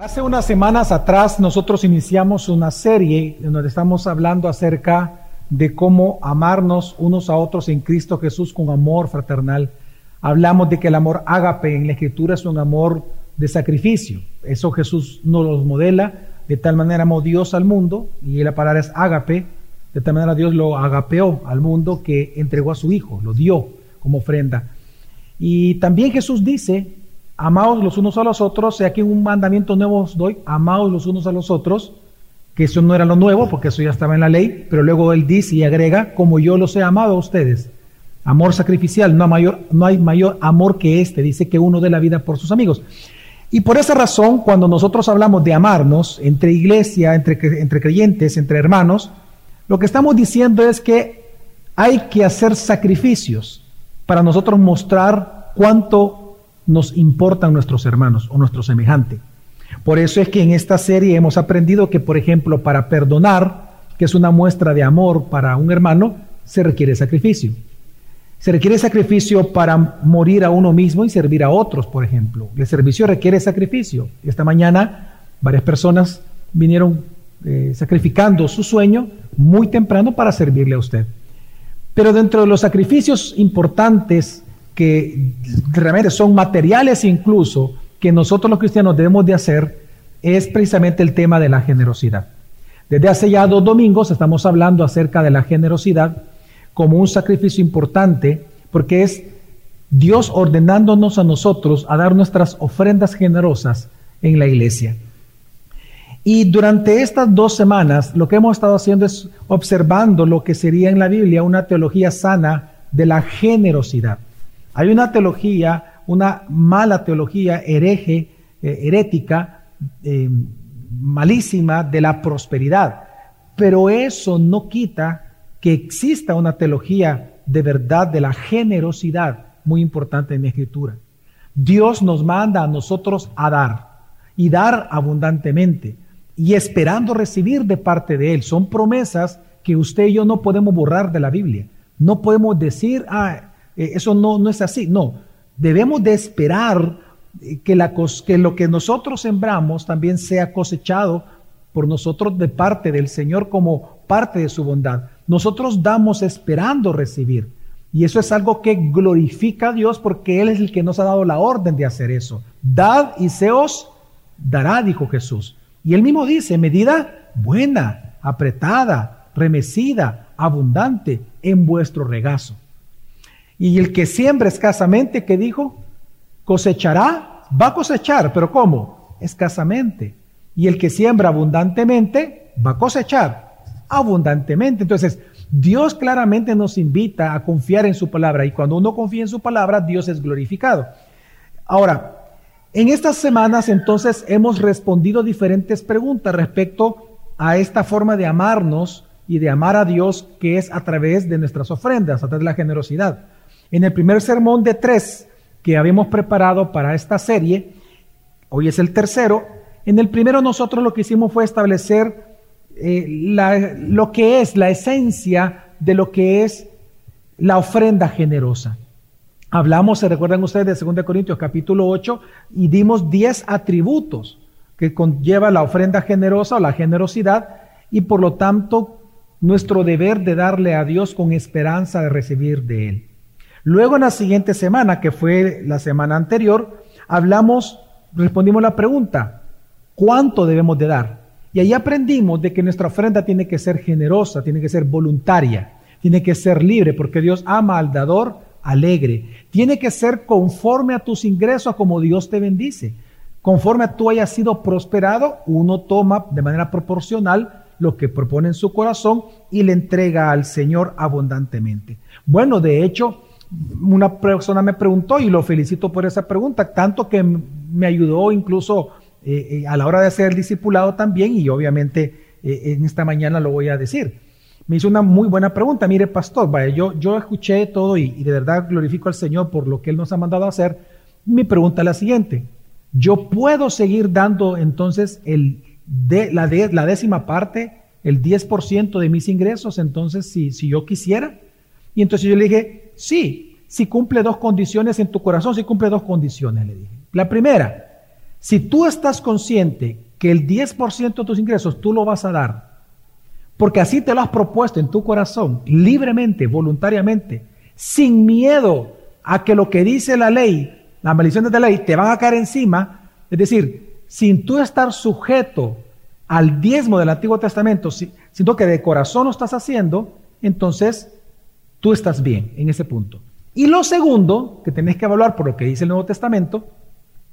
Hace unas semanas atrás nosotros iniciamos una serie en donde estamos hablando acerca de cómo amarnos unos a otros en Cristo Jesús con amor fraternal. Hablamos de que el amor ágape en la escritura es un amor de sacrificio. Eso Jesús nos lo modela. De tal manera amó Dios al mundo, y la palabra es ágape, de tal manera Dios lo agapeó al mundo que entregó a su Hijo, lo dio como ofrenda. Y también Jesús dice amaos los unos a los otros, sea que un mandamiento nuevo os doy, amaos los unos a los otros, que eso no era lo nuevo, porque eso ya estaba en la ley, pero luego él dice y agrega, como yo los he amado a ustedes. Amor sacrificial, no mayor, hay mayor amor que este, dice que uno dé la vida por sus amigos. Y por esa razón, cuando nosotros hablamos de amarnos entre iglesia, entre, entre creyentes, entre hermanos, lo que estamos diciendo es que hay que hacer sacrificios para nosotros mostrar cuánto nos importan nuestros hermanos o nuestro semejante. Por eso es que en esta serie hemos aprendido que, por ejemplo, para perdonar, que es una muestra de amor para un hermano, se requiere sacrificio. Se requiere sacrificio para morir a uno mismo y servir a otros, por ejemplo. El servicio requiere sacrificio. Esta mañana varias personas vinieron eh, sacrificando su sueño muy temprano para servirle a usted. Pero dentro de los sacrificios importantes que realmente son materiales incluso, que nosotros los cristianos debemos de hacer, es precisamente el tema de la generosidad. Desde hace ya dos domingos estamos hablando acerca de la generosidad como un sacrificio importante, porque es Dios ordenándonos a nosotros a dar nuestras ofrendas generosas en la iglesia. Y durante estas dos semanas lo que hemos estado haciendo es observando lo que sería en la Biblia una teología sana de la generosidad. Hay una teología, una mala teología hereje, eh, herética, eh, malísima de la prosperidad. Pero eso no quita que exista una teología de verdad de la generosidad, muy importante en la escritura. Dios nos manda a nosotros a dar y dar abundantemente y esperando recibir de parte de Él. Son promesas que usted y yo no podemos borrar de la Biblia. No podemos decir, ah, eh, eso no, no es así. No, debemos de esperar eh, que, la, que lo que nosotros sembramos también sea cosechado por nosotros de parte del Señor como parte de su bondad. Nosotros damos esperando recibir. Y eso es algo que glorifica a Dios porque Él es el que nos ha dado la orden de hacer eso. Dad y se os dará, dijo Jesús. Y Él mismo dice, medida buena, apretada, remecida, abundante en vuestro regazo. Y el que siembra escasamente, ¿qué dijo? Cosechará, va a cosechar, pero ¿cómo? Escasamente. Y el que siembra abundantemente, va a cosechar abundantemente. Entonces, Dios claramente nos invita a confiar en su palabra y cuando uno confía en su palabra, Dios es glorificado. Ahora, en estas semanas entonces hemos respondido diferentes preguntas respecto a esta forma de amarnos y de amar a Dios que es a través de nuestras ofrendas, a través de la generosidad. En el primer sermón de tres que habíamos preparado para esta serie, hoy es el tercero, en el primero nosotros lo que hicimos fue establecer eh, lo que es la esencia de lo que es la ofrenda generosa. Hablamos, se recuerdan ustedes, de 2 Corintios capítulo 8 y dimos 10 atributos que conlleva la ofrenda generosa o la generosidad y por lo tanto nuestro deber de darle a Dios con esperanza de recibir de Él. Luego en la siguiente semana, que fue la semana anterior, hablamos, respondimos la pregunta, ¿cuánto debemos de dar? Y ahí aprendimos de que nuestra ofrenda tiene que ser generosa, tiene que ser voluntaria, tiene que ser libre, porque Dios ama al dador alegre. Tiene que ser conforme a tus ingresos, como Dios te bendice. Conforme a tú hayas sido prosperado, uno toma de manera proporcional lo que propone en su corazón y le entrega al Señor abundantemente. Bueno, de hecho, una persona me preguntó y lo felicito por esa pregunta, tanto que me ayudó incluso eh, eh, a la hora de el discipulado también y obviamente eh, en esta mañana lo voy a decir. Me hizo una muy buena pregunta, mire pastor, vaya, yo, yo escuché todo y, de verdad glorifico al Señor por lo que Él nos ha mandado hacer. Mi pregunta es la siguiente, ¿yo puedo seguir dando entonces el de, la, de, la décima parte, el 10% de mis ingresos, entonces si, si yo quisiera? Y entonces yo le dije, sí, si cumple dos condiciones en tu corazón, si cumple dos condiciones, le dije. La primera, Si tú estás consciente que el 10% de tus ingresos tú lo vas a dar, porque así te lo has propuesto en tu corazón, libremente, voluntariamente, sin miedo a que lo que dice la ley, las maldiciones de la ley, te van a caer encima, es decir, sin tú estar sujeto al diezmo del Antiguo Testamento, sino que de corazón lo estás haciendo, entonces tú estás bien en ese punto. Y lo segundo que tenés que evaluar por lo que dice el Nuevo Testamento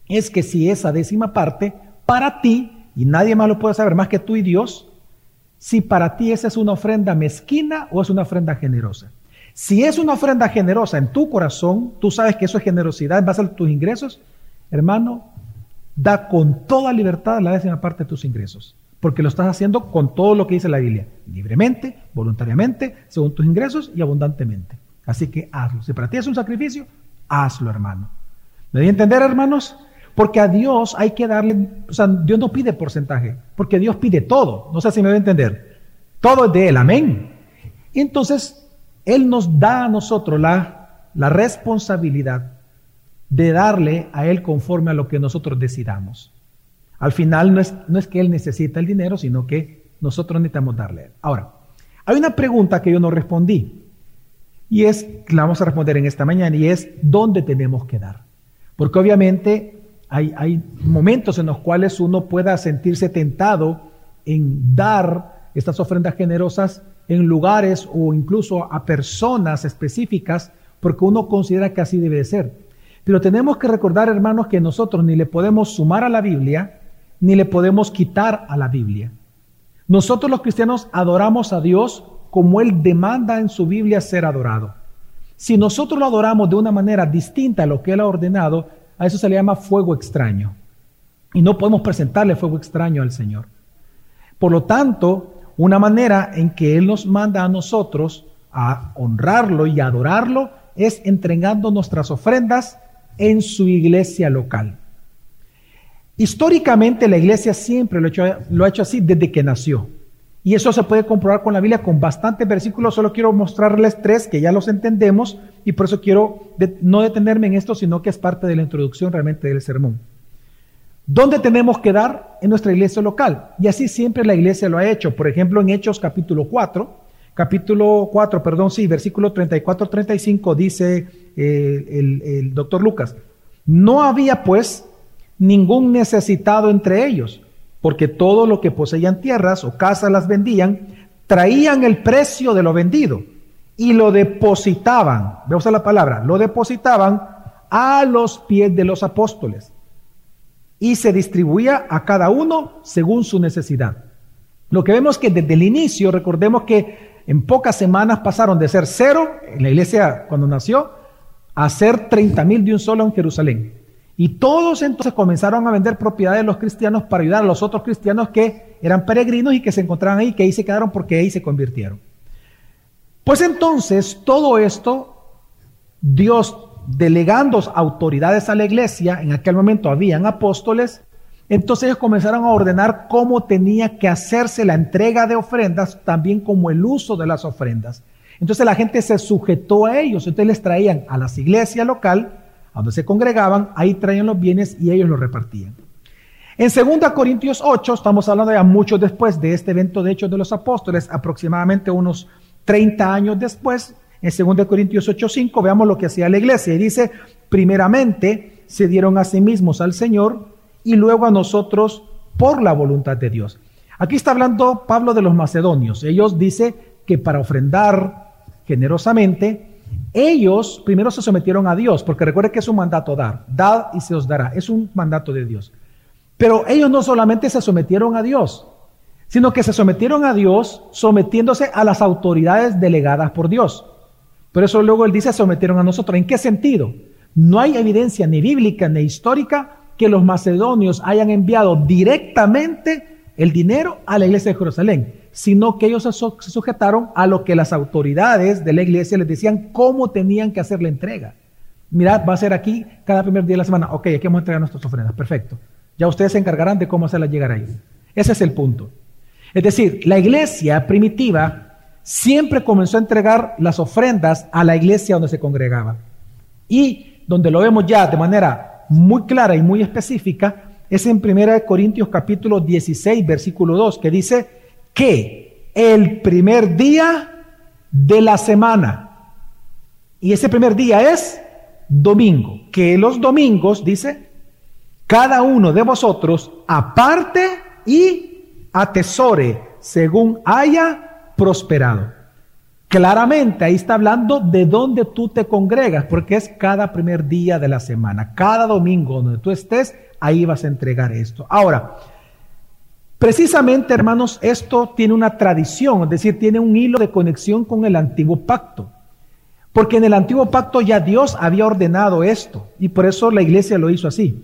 es que si esa décima parte para ti, y nadie más lo puede saber más que tú y Dios, si para ti esa es una ofrenda mezquina o es una ofrenda generosa. Si es una ofrenda generosa en tu corazón, tú sabes que eso es generosidad en base a tus ingresos, hermano, da con toda libertad la décima parte de tus ingresos, porque lo estás haciendo con todo lo que dice la Biblia, libremente, voluntariamente, según tus ingresos y abundantemente. Así que hazlo. Si para ti es un sacrificio, hazlo, hermano. ¿Me di a entender, hermanos? Porque a Dios hay que darle, o sea, Dios no pide porcentaje, porque Dios pide todo. No sé si me voy a entender. Todo es de Él, amén. Entonces, Él nos da a nosotros la, la responsabilidad de darle a Él conforme a lo que nosotros decidamos. Al final no es, no es que Él necesita el dinero, sino que nosotros necesitamos darle. Ahora, hay una pregunta que yo no respondí y es, la vamos a responder en esta mañana, y es, ¿dónde tenemos que dar? Porque obviamente hay, momentos en los cuales uno pueda sentirse tentado en dar estas ofrendas generosas en lugares o incluso a personas específicas porque uno considera que así debe de ser. Pero tenemos que recordar, hermanos, que nosotros ni le podemos sumar a la Biblia, ni le podemos quitar a la Biblia. Nosotros los cristianos adoramos a Dios como Él demanda en su Biblia ser adorado. Si nosotros lo adoramos de una manera distinta a lo que Él ha ordenado, a eso se le llama fuego extraño. Y no podemos presentarle fuego extraño al Señor. Por lo tanto, una manera en que Él nos manda a nosotros a honrarlo y adorarlo es entregando nuestras ofrendas en su iglesia local. Históricamente la iglesia siempre lo ha, hecho, así desde que nació. Y eso se puede comprobar con la Biblia con bastantes versículos. Solo quiero mostrarles tres que ya los entendemos y por eso quiero no detenerme en esto, sino que es parte de la introducción realmente del sermón. ¿Dónde tenemos que dar? En nuestra iglesia local. Y así siempre la iglesia lo ha hecho. Por ejemplo, en Hechos capítulo 4, capítulo 4, perdón, sí, versículo 34-35 dice eh, el doctor Lucas, no había pues ningún necesitado entre ellos porque todo lo que poseían tierras o casas las vendían, traían el precio de lo vendido y lo depositaban, vemos la palabra, lo depositaban a los pies de los apóstoles y se distribuía a cada uno según su necesidad. Lo que vemos que desde el inicio, recordemos que en pocas semanas pasaron de ser cero en la iglesia cuando nació a ser 30 mil de un solo en Jerusalén. Y todos entonces comenzaron a vender propiedades de los cristianos para ayudar a los otros cristianos que eran peregrinos y que se encontraban ahí, que ahí se quedaron porque ahí se convirtieron. Pues entonces todo esto, Dios delegando autoridades a la iglesia, en aquel momento habían apóstoles, entonces ellos comenzaron a ordenar cómo tenía que hacerse la entrega de ofrendas, también como el uso de las ofrendas. Entonces la gente se sujetó a ellos, entonces les traían a las iglesias local, donde se congregaban, ahí traían los bienes y ellos los repartían. En 2 Corintios 8, estamos hablando ya mucho después de este evento de Hechos de los Apóstoles, aproximadamente unos 30 años después, en 2 Corintios 8, 5, veamos lo que hacía la iglesia. Y dice, primeramente se dieron a sí mismos al Señor y luego a nosotros por la voluntad de Dios. Aquí está hablando Pablo de los macedonios. Ellos dice que para ofrendar generosamente ellos primero se sometieron a Dios, porque recuerde que es un mandato dar, dad y se os dará, es un mandato de Dios. Pero ellos no solamente se sometieron a Dios, sino que se sometieron a Dios sometiéndose a las autoridades delegadas por Dios. Por eso luego él dice, se sometieron a nosotros. ¿En qué sentido? No hay evidencia ni bíblica ni histórica que los macedonios hayan enviado directamente el dinero a la iglesia de Jerusalén sino que ellos se sujetaron a lo que las autoridades de la iglesia les decían cómo tenían que hacer la entrega. Mirad, va a ser aquí cada primer día de la semana. Ok, aquí vamos a entregar nuestras ofrendas. Perfecto. Ya ustedes se encargarán de cómo hacerlas llegar ahí. Ese es el punto. Es decir, la iglesia primitiva siempre comenzó a entregar las ofrendas a la iglesia donde se congregaba. Y donde lo vemos ya de manera muy clara y muy específica, es en 1 Corintios capítulo 16, versículo 2, que dice que el primer día de la semana, y ese primer día es domingo, que los domingos, dice, cada uno de vosotros aparte y atesore según haya prosperado. Claramente ahí está hablando de dónde tú te congregas, porque es cada primer día de la semana, cada domingo donde tú estés, ahí vas a entregar esto. Ahora, precisamente hermanos, esto tiene una tradición, es decir, tiene un hilo de conexión con el antiguo pacto. Porque en el antiguo pacto ya Dios había ordenado esto y por eso la iglesia lo hizo así.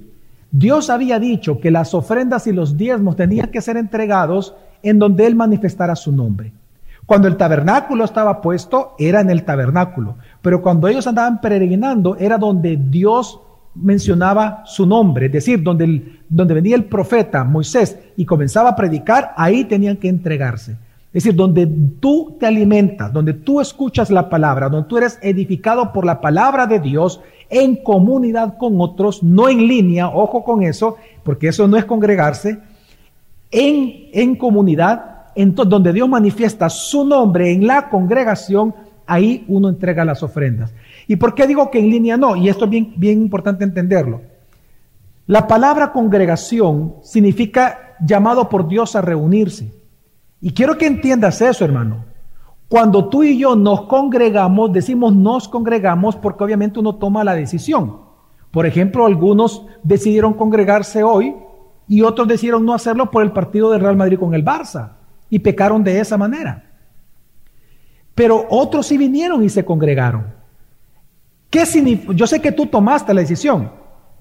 Dios había dicho que las ofrendas y los diezmos tenían que ser entregados en donde Él manifestara su nombre. Cuando el tabernáculo estaba puesto, era en el tabernáculo. Pero cuando ellos andaban peregrinando, era donde Dios mencionaba su nombre. Es decir, donde, donde venía el profeta Moisés y comenzaba a predicar, ahí tenían que entregarse. Es decir, donde tú te alimentas, donde tú escuchas la palabra, donde tú eres edificado por la palabra de Dios en comunidad con otros, no en línea, ojo con eso, porque eso no es congregarse, en, en comunidad, en donde Dios manifiesta su nombre en la congregación, ahí uno entrega las ofrendas. ¿Y por qué digo que en línea no? Y esto es bien, bien importante entenderlo. La palabra congregación significa llamado por Dios a reunirse. Y quiero que entiendas eso, hermano. Cuando tú y yo nos congregamos, decimos nos congregamos porque obviamente uno toma la decisión. Por ejemplo, algunos decidieron congregarse hoy y otros decidieron no hacerlo por el partido del Real Madrid con el Barça y pecaron de esa manera. Pero otros sí vinieron y se congregaron. ¿Qué significa? Yo sé que tú tomaste la decisión,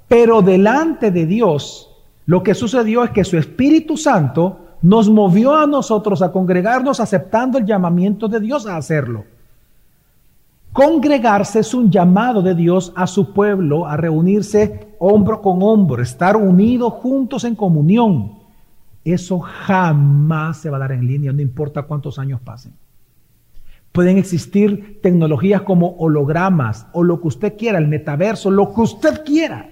pero delante de Dios lo que sucedió es que su Espíritu Santo nos movió a nosotros a congregarnos aceptando el llamamiento de Dios a hacerlo. Congregarse es un llamado de Dios a su pueblo a reunirse hombro con hombro, estar unidos juntos en comunión. Eso jamás se va a dar en línea, no importa cuántos años pasen. Pueden existir tecnologías como hologramas o lo que usted quiera, el metaverso, lo que usted quiera.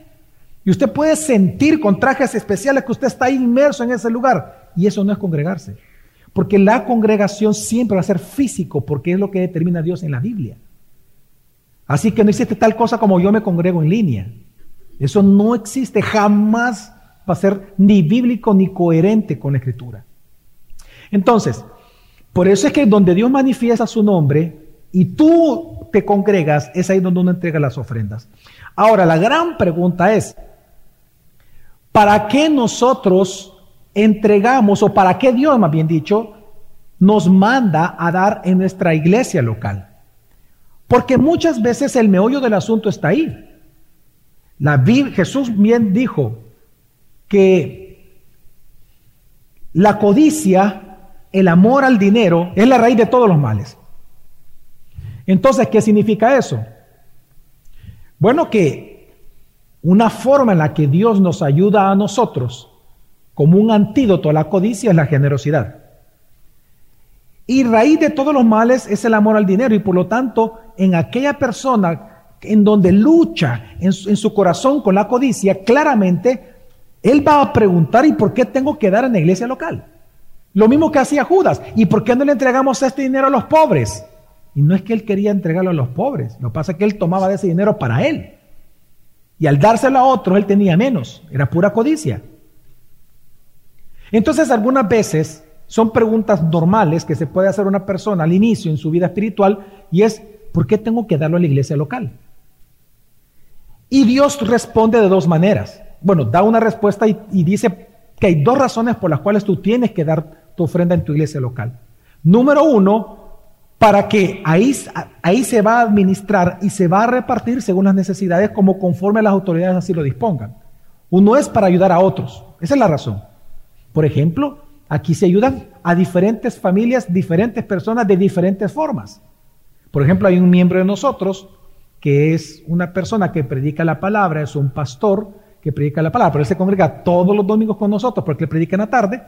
Y usted puede sentir con trajes especiales que usted está inmerso en ese lugar. Y eso no es congregarse. Porque la congregación siempre va a ser físico, porque es lo que determina Dios en la Biblia. Así que no existe tal cosa como yo me congrego en línea. Eso no existe, jamás va a ser ni bíblico ni coherente con la escritura. Entonces, por eso es que donde Dios manifiesta su nombre y tú te congregas, es ahí donde uno entrega las ofrendas. Ahora, la gran pregunta es, ¿para qué nosotros entregamos, o para qué Dios, más bien dicho, nos manda a dar en nuestra iglesia local. Porque muchas veces el meollo del asunto está ahí. La Jesús bien dijo que la codicia, el amor al dinero, es la raíz de todos los males. Entonces, ¿qué significa eso? Bueno, que una forma en la que Dios nos ayuda a nosotros como un antídoto a la codicia es la generosidad. Y raíz de todos los males es el amor al dinero y por lo tanto en aquella persona en donde lucha en su, corazón con la codicia, claramente él va a preguntar ¿y por qué tengo que dar en la iglesia local? Lo mismo que hacía Judas. ¿Y por qué no le entregamos este dinero a los pobres? Y no es que él quería entregarlo a los pobres, lo que pasa es que él tomaba de ese dinero para él. Y al dárselo a otros, él tenía menos, era pura codicia. Entonces, algunas veces son preguntas normales que se puede hacer una persona al inicio en su vida espiritual y es, ¿por qué tengo que darlo a la iglesia local? Y Dios responde de dos maneras. Bueno, da una respuesta y, dice que hay dos razones por las cuales tú tienes que dar ofrenda en tu iglesia local. Número uno, para que ahí, ahí se va a administrar y se va a repartir según las necesidades como conforme las autoridades así lo dispongan. Uno es para ayudar a otros. Esa es la razón. Por ejemplo, aquí se ayudan a diferentes familias, diferentes personas de diferentes formas. Por ejemplo, hay un miembro de nosotros que es una persona que predica la palabra, es un pastor que predica la palabra, pero él se congrega todos los domingos con nosotros porque él predica en la tarde,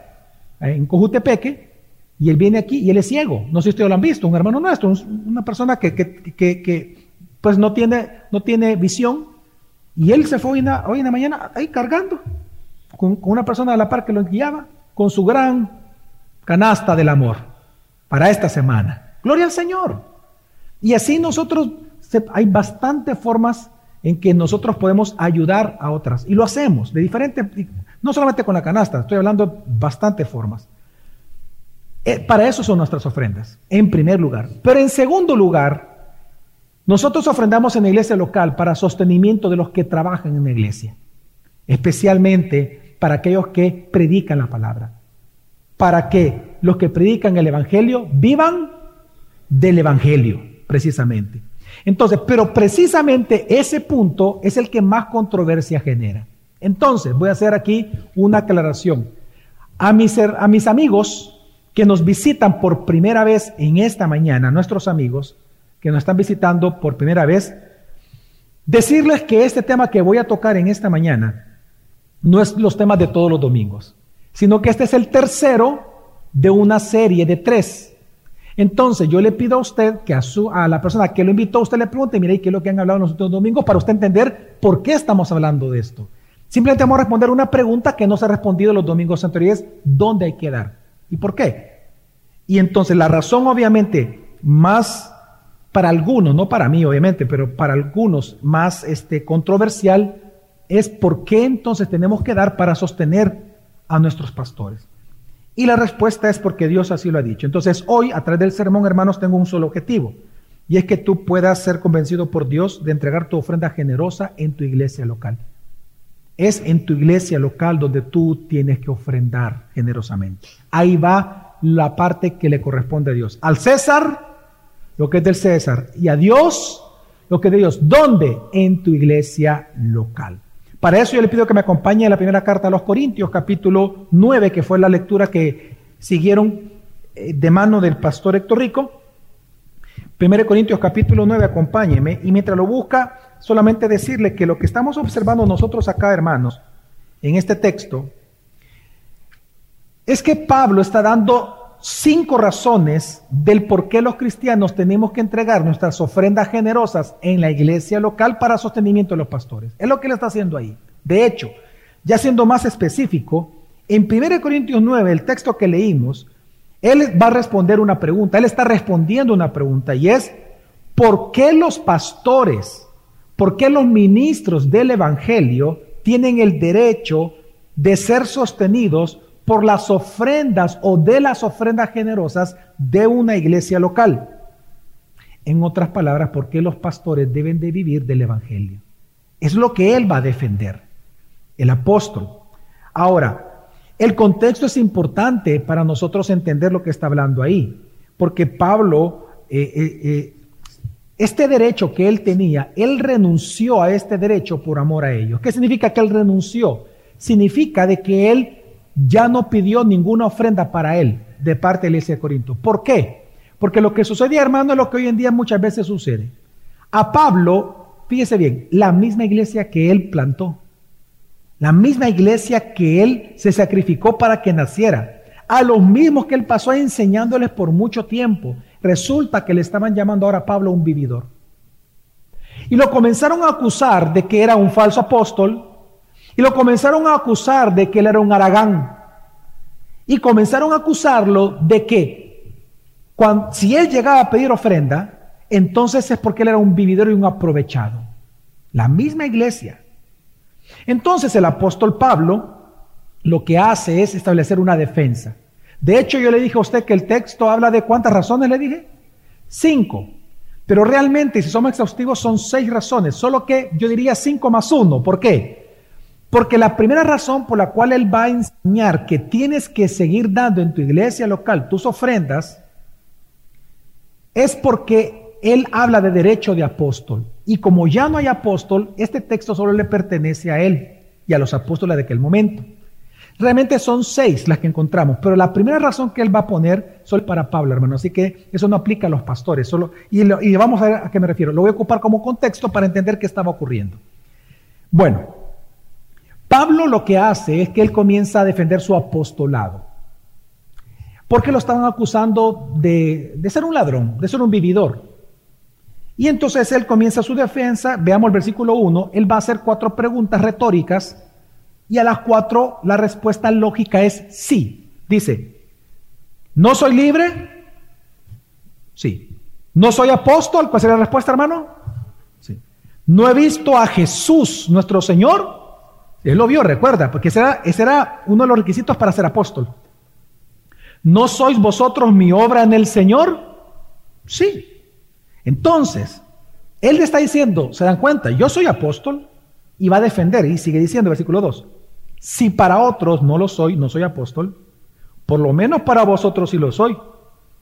en Cojutepeque, y él viene aquí y él es ciego. No sé si ustedes lo han visto, un hermano nuestro, una persona que, que, pues no tiene, no tiene visión, y él se fue hoy en, la, mañana ahí cargando con, una persona de la par que lo guiaba, con su gran canasta del amor para esta semana. Gloria al Señor. Y así nosotros, hay bastantes formas en que nosotros podemos ayudar a otras. Y lo hacemos de diferentes, no solamente con la canasta, estoy hablando bastantes formas. Eh, para eso son nuestras ofrendas, en primer lugar. Pero en segundo lugar, nosotros ofrendamos en la iglesia local para sostenimiento de los que trabajan en la iglesia, especialmente para aquellos que predican la palabra, para que los que predican el Evangelio vivan del Evangelio, precisamente. Entonces, pero precisamente ese punto es el que más controversia genera. Entonces, voy a hacer aquí una aclaración. A mis, amigos que nos visitan por primera vez en esta mañana, nuestros amigos que nos están visitando por primera vez, decirles que este tema que voy a tocar en esta mañana no es los temas de todos los domingos, sino que este es el tercero de una serie de tres entonces yo le pido a usted que a, a la persona que lo invitó, usted le pregunte, mire, ¿qué es lo que han hablado en los últimos domingos? Para usted entender por qué estamos hablando de esto. Simplemente vamos a responder una pregunta que no se ha respondido los domingos anteriores, ¿dónde hay que dar? ¿Y por qué? Y entonces la razón obviamente más para algunos, no para mí obviamente, pero para algunos más este, controversial es por qué entonces tenemos que dar para sostener a nuestros pastores. Y la respuesta es porque Dios así lo ha dicho. Entonces hoy, a través del sermón, hermanos, tengo un solo objetivo. Y es que tú puedas ser convencido por Dios de entregar tu ofrenda generosa en tu iglesia local. Es en tu iglesia local donde tú tienes que ofrendar generosamente. Ahí va la parte que le corresponde a Dios. Al César, lo que es del César. Y a Dios, lo que es de Dios. ¿Dónde? En tu iglesia local. Para eso yo le pido que me acompañe a la primera carta a los Corintios, capítulo 9, que fue la lectura que siguieron eh, de mano del pastor Héctor Rico. 1 Corintios capítulo 9, acompáñeme. Y mientras lo busca, solamente decirle que lo que estamos observando nosotros acá, hermanos, en este texto, es que Pablo está dando cinco razones del por qué los cristianos tenemos que entregar nuestras ofrendas generosas en la iglesia local para sostenimiento de los pastores. Es lo que él está haciendo ahí. De hecho, ya siendo más específico, en 1 Corintios 9, el texto que leímos, él va a responder una pregunta, él está respondiendo una pregunta y es, ¿por qué los pastores, por qué los ministros del Evangelio tienen el derecho de ser sostenidos por las ofrendas o de las ofrendas generosas de una iglesia local. En otras palabras, ¿por qué los pastores deben de vivir del Evangelio? Es lo que él va a defender, el apóstol. Ahora, el contexto es importante para nosotros entender lo que está hablando ahí, porque Pablo, eh, eh, eh, este derecho que él tenía, él renunció a este derecho por amor a ellos. ¿Qué significa que él renunció? Significa de que él ya no pidió ninguna ofrenda para él de parte de la iglesia de Corinto. ¿Por qué? Porque lo que sucedía, hermano, es lo que hoy en día muchas veces sucede. A Pablo, fíjese bien, la misma iglesia que él plantó, la misma iglesia que él se sacrificó para que naciera, a los mismos que él pasó enseñándoles por mucho tiempo, resulta que le estaban llamando ahora a Pablo un vividor. Y lo comenzaron a acusar de que era un falso apóstol, y lo comenzaron a acusar de que él era un aragán. Y comenzaron a acusarlo de que si él llegaba a pedir ofrenda, entonces es porque él era un vividor y un aprovechado. La misma iglesia. Entonces el apóstol Pablo lo que hace es establecer una defensa. De hecho, yo le dije a usted que el texto habla de cuántas razones le dije. Cinco. Pero realmente, si somos exhaustivos, son seis razones. Solo que yo diría cinco más uno. ¿Por qué? Porque la primera razón por la cual Él va a enseñar que tienes que seguir dando en tu iglesia local tus ofrendas es porque Él habla de derecho de apóstol. Y como ya no hay apóstol, este texto solo le pertenece a Él y a los apóstoles de aquel momento. Realmente son seis las que encontramos, pero la primera razón que Él va a poner solo para Pablo, hermano. Así que eso no aplica a los pastores. Solo, y, vamos a ver a qué me refiero. Lo voy a ocupar como contexto para entender qué estaba ocurriendo. Bueno, Pablo lo que hace es que él comienza a defender su apostolado. Porque lo estaban acusando de, ser un ladrón, de ser un vividor. Y entonces él comienza su defensa. Veamos el versículo 1. Él va a hacer cuatro preguntas retóricas. Y a las cuatro la respuesta lógica es sí. Dice, ¿no soy libre? Sí. ¿No soy apóstol? ¿Cuál sería la respuesta, hermano? Sí. ¿No he visto a Jesús, nuestro Señor? Él lo vio, recuerda, porque ese era, ese era uno de los requisitos para ser apóstol. ¿No sois vosotros mi obra en el Señor? Sí. Entonces, él le está diciendo, se dan cuenta, yo soy apóstol y va a defender, y sigue diciendo, versículo 2, si para otros no lo soy, no soy apóstol, por lo menos para vosotros sí lo soy,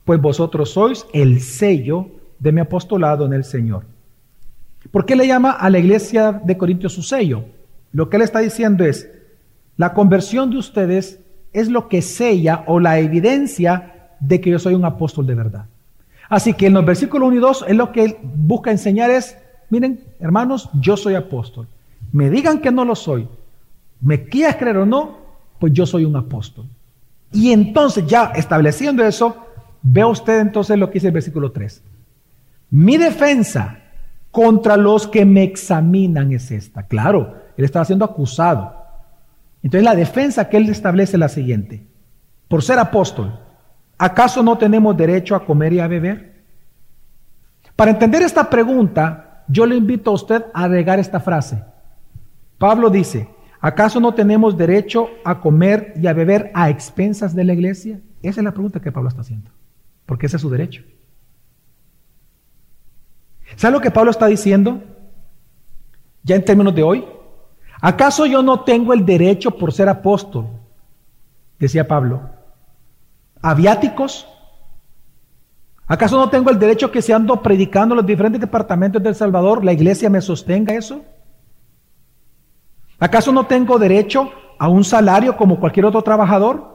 pues vosotros sois el sello de mi apostolado en el Señor. ¿Por qué le llama a la iglesia de Corintios su sello? Lo que él está diciendo es, la conversión de ustedes es lo que sella o la evidencia de que yo soy un apóstol de verdad. Así que en los versículos 1 y 2 es lo que él busca enseñar es, miren, hermanos, yo soy apóstol. Me digan que no lo soy. Me quieras creer o no, pues yo soy un apóstol. Y entonces ya estableciendo eso, ve usted entonces lo que dice el versículo 3. Mi defensa contra los que me examinan es esta. Claro, él estaba siendo acusado. Entonces la defensa que él establece es la siguiente. Por ser apóstol, ¿acaso no tenemos derecho a comer y a beber? Para entender esta pregunta, yo le invito a usted a regar esta frase. Pablo dice, ¿acaso no tenemos derecho a comer y a beber a expensas de la iglesia? Esa es la pregunta que Pablo está haciendo, porque ese es su derecho. ¿Sabe lo que Pablo está diciendo? Ya en términos de hoy, ¿Acaso yo no tengo el derecho por ser apóstol? Decía Pablo. ¿A viáticos? ¿Acaso no tengo el derecho que si ando predicando en los diferentes departamentos del Salvador, la iglesia me sostenga eso? ¿Acaso no tengo derecho a un salario como cualquier otro trabajador?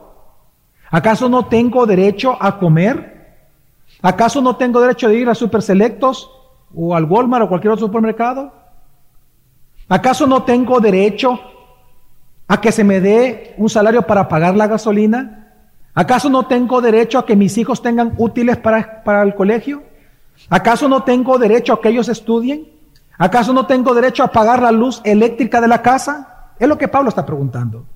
¿Acaso no tengo derecho a comer? ¿Acaso no tengo derecho de ir a Super Selectos o al Walmart o cualquier otro supermercado? ¿Acaso no tengo derecho a que se me dé un salario para pagar la gasolina? ¿Acaso no tengo derecho a que mis hijos tengan útiles para, para el colegio? ¿Acaso no tengo derecho a que ellos estudien? ¿Acaso no tengo derecho a pagar la luz eléctrica de la casa? Es lo que Pablo está preguntando.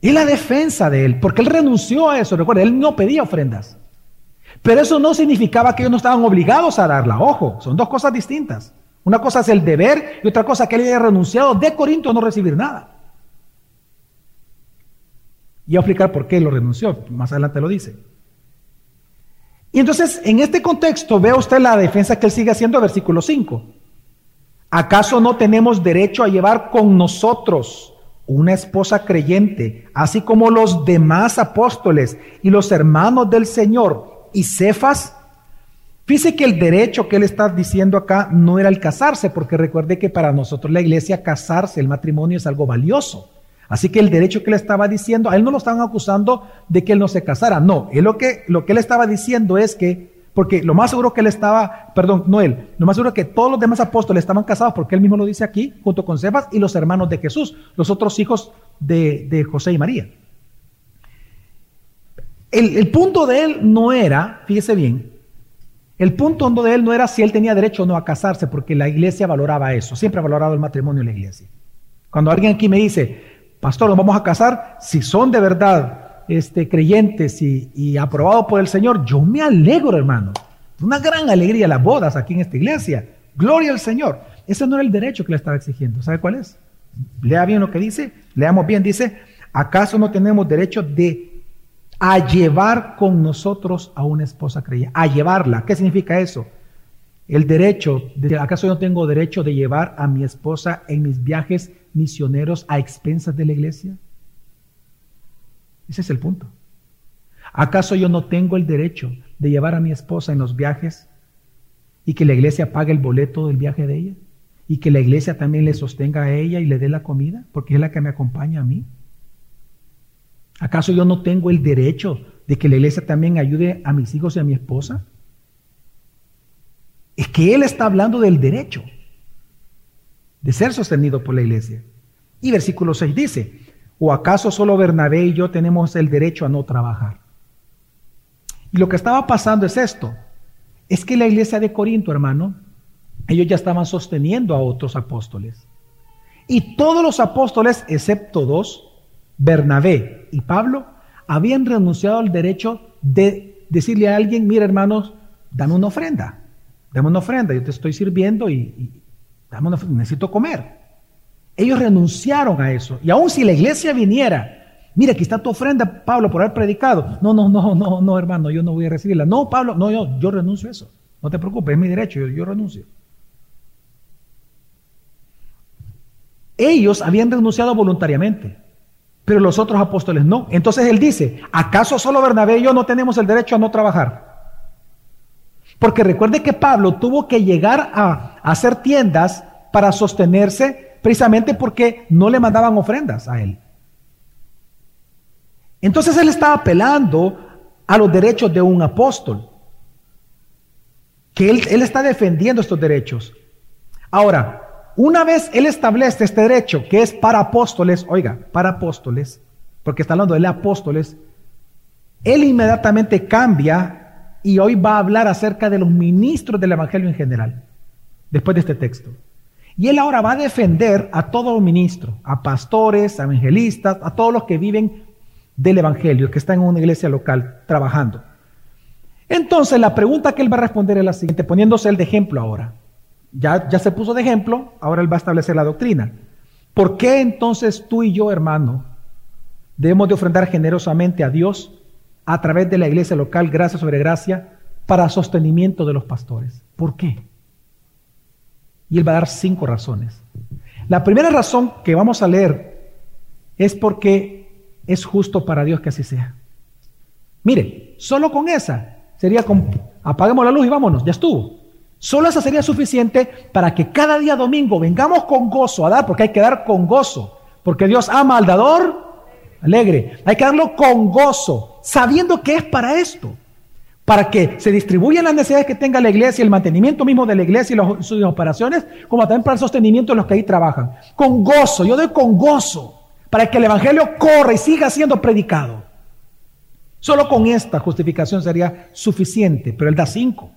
Y la defensa de él, porque él renunció a eso, recuerda, él no pedía ofrendas. Pero eso no significaba que ellos no estaban obligados a darla. Ojo, son dos cosas distintas. Una cosa es el deber y otra cosa que él haya renunciado de Corinto a no recibir nada. Y a explicar por qué lo renunció, más adelante lo dice. Y entonces, en este contexto, vea usted la defensa que él sigue haciendo, versículo 5. ¿Acaso no tenemos derecho a llevar con nosotros una esposa creyente, así como los demás apóstoles y los hermanos del Señor y Cefas? Fíjese que el derecho que él está diciendo acá no era el casarse, porque recuerde que para nosotros la iglesia casarse, el matrimonio es algo valioso. Así que el derecho que él estaba diciendo, a él no lo estaban acusando de que él no se casara, no, lo que, lo que él estaba diciendo es que, porque lo más seguro que él estaba, perdón, no él, lo más seguro que todos los demás apóstoles estaban casados, porque él mismo lo dice aquí, junto con Cefas y los hermanos de Jesús, los otros hijos de, de José y María. El, el punto de él no era, fíjese bien, el punto hondo de él no era si él tenía derecho o no a casarse, porque la iglesia valoraba eso, siempre ha valorado el matrimonio en la iglesia. Cuando alguien aquí me dice, pastor, nos vamos a casar, si son de verdad este, creyentes y, y aprobados por el Señor, yo me alegro, hermano. Una gran alegría las bodas aquí en esta iglesia. Gloria al Señor. Ese no era el derecho que le estaba exigiendo. ¿Sabe cuál es? Lea bien lo que dice. Leamos bien. Dice, ¿acaso no tenemos derecho de a llevar con nosotros a una esposa creyente, a llevarla. ¿Qué significa eso? El derecho, de, ¿acaso yo no tengo derecho de llevar a mi esposa en mis viajes misioneros a expensas de la iglesia? Ese es el punto. ¿Acaso yo no tengo el derecho de llevar a mi esposa en los viajes y que la iglesia pague el boleto del viaje de ella? Y que la iglesia también le sostenga a ella y le dé la comida, porque es la que me acompaña a mí. ¿Acaso yo no tengo el derecho de que la iglesia también ayude a mis hijos y a mi esposa? Es que él está hablando del derecho de ser sostenido por la iglesia. Y versículo 6 dice, ¿o acaso solo Bernabé y yo tenemos el derecho a no trabajar? Y lo que estaba pasando es esto, es que la iglesia de Corinto, hermano, ellos ya estaban sosteniendo a otros apóstoles. Y todos los apóstoles, excepto dos, Bernabé y Pablo, habían renunciado al derecho de decirle a alguien, mira hermanos, dame una ofrenda, dame una ofrenda, yo te estoy sirviendo y, necesito comer. Ellos renunciaron a eso. Y aun si la iglesia viniera Mira, aquí está tu ofrenda, Pablo, por haber predicado. No, no, no, no, no, hermano, yo no voy a recibirla. No, Pablo, no, yo, yo renuncio a eso. No te preocupes, es mi derecho, yo, yo renuncio. Ellos habían renunciado voluntariamente, pero los otros apóstoles no. Entonces él dice, ¿acaso solo Bernabé y yo no tenemos el derecho a no trabajar? Porque recuerde que Pablo tuvo que llegar a hacer tiendas para sostenerse precisamente porque no le mandaban ofrendas a él. Entonces él estaba apelando a los derechos de un apóstol, que él, él está defendiendo estos derechos. Ahora, una vez él establece este derecho que es para apóstoles, oiga, para apóstoles, porque está hablando de apóstoles, él inmediatamente cambia y hoy va a hablar acerca de los ministros del Evangelio en general, después de este texto. Y él ahora va a defender a todos los ministros, a pastores, a evangelistas, a todos los que viven del Evangelio, que está en una iglesia local trabajando. Entonces la pregunta que él va a responder es la siguiente, poniéndose el de ejemplo ahora. Ya, ya se puso de ejemplo, ahora él va a establecer la doctrina. ¿Por qué entonces tú y yo, hermano, debemos de ofrendar generosamente a Dios a través de la iglesia local, gracia sobre gracia, para sostenimiento de los pastores? ¿Por qué? Y él va a dar cinco razones. La primera razón que vamos a leer es porque es justo para Dios que así sea. Mire, solo con esa sería con, apaguemos la luz y vámonos, ya estuvo. Solo esa sería suficiente para que cada día domingo vengamos con gozo a dar, porque hay que dar con gozo, porque Dios ama al dador alegre. Hay que darlo con gozo, sabiendo que es para esto, para que se distribuyan las necesidades que tenga la iglesia, el mantenimiento mismo de la iglesia y sus operaciones, como también para el sostenimiento de los que ahí trabajan. Con gozo, yo doy con gozo para que el Evangelio corra y siga siendo predicado. Solo con esta justificación sería suficiente, pero él da cinco.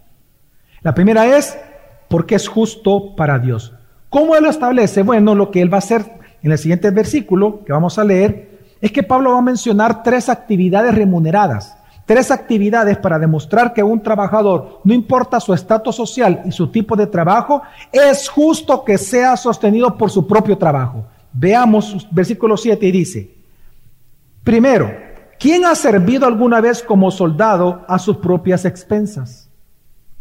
La primera es porque es justo para Dios. ¿Cómo él lo establece? Bueno, lo que él va a hacer en el siguiente versículo que vamos a leer es que Pablo va a mencionar tres actividades remuneradas. Tres actividades para demostrar que un trabajador, no importa su estatus social y su tipo de trabajo, es justo que sea sostenido por su propio trabajo. Veamos versículo 7 y dice, primero, ¿quién ha servido alguna vez como soldado a sus propias expensas?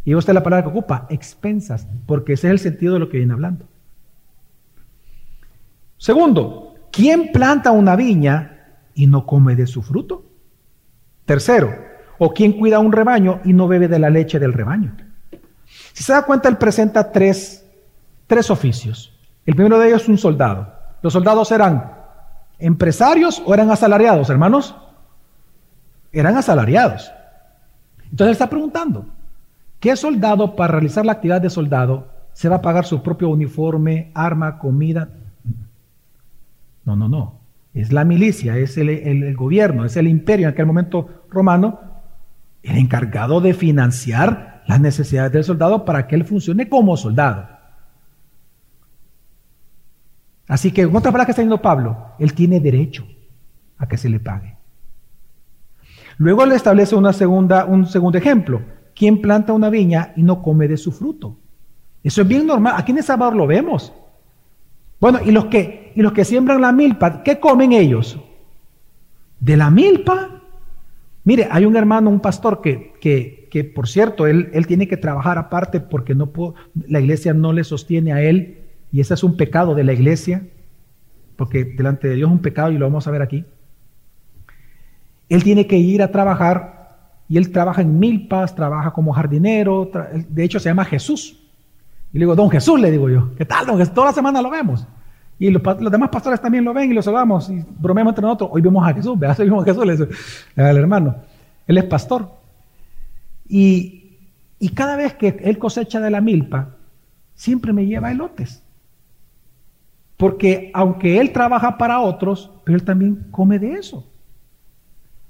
Y esta es la palabra que ocupa, expensas, porque ese es el sentido de lo que viene hablando. Segundo, ¿quién planta una viña y no come de su fruto? Tercero, ¿o quién cuida un rebaño y no bebe de la leche del rebaño? Si se da cuenta, él presenta tres, tres oficios. El primero de ellos es un soldado. ¿Los soldados eran empresarios o eran asalariados, hermanos? Eran asalariados. Entonces él está preguntando, ¿qué soldado para realizar la actividad de soldado se va a pagar su propio uniforme, arma, comida? No, no, no. Es la milicia, es el, el gobierno, es el imperio en aquel momento romano, el encargado de financiar las necesidades del soldado para que él funcione como soldado. Así que, en otras palabras que está diciendo Pablo, él tiene derecho a que se le pague. Luego le establece una segunda, un segundo ejemplo. ¿Quién planta una viña y no come de su fruto? Eso es bien normal. Aquí en El Salvador lo vemos. Bueno, y los que, y los que siembran la milpa, ¿qué comen ellos? De la milpa. Mire, hay un hermano, un pastor que, que, que por cierto, él, él, tiene que trabajar aparte porque no puedo, la iglesia no le sostiene a él y ese es un pecado de la iglesia, porque delante de Dios es un pecado y lo vamos a ver aquí. Él tiene que ir a trabajar y él trabaja en milpas, trabaja como jardinero, de hecho se llama Jesús. Y le digo, don Jesús, le digo yo, ¿qué tal, don Jesús? Toda la semana lo vemos. Y los, demás pastores también lo ven y lo saludamos y bromeamos entre nosotros. Hoy vemos a Jesús, veas, hoy vemos a Jesús, le digo al hermano. Él es pastor. Y, y cada vez que él cosecha de la milpa, siempre me lleva elotes. Porque aunque él trabaja para otros, pero él también come de eso.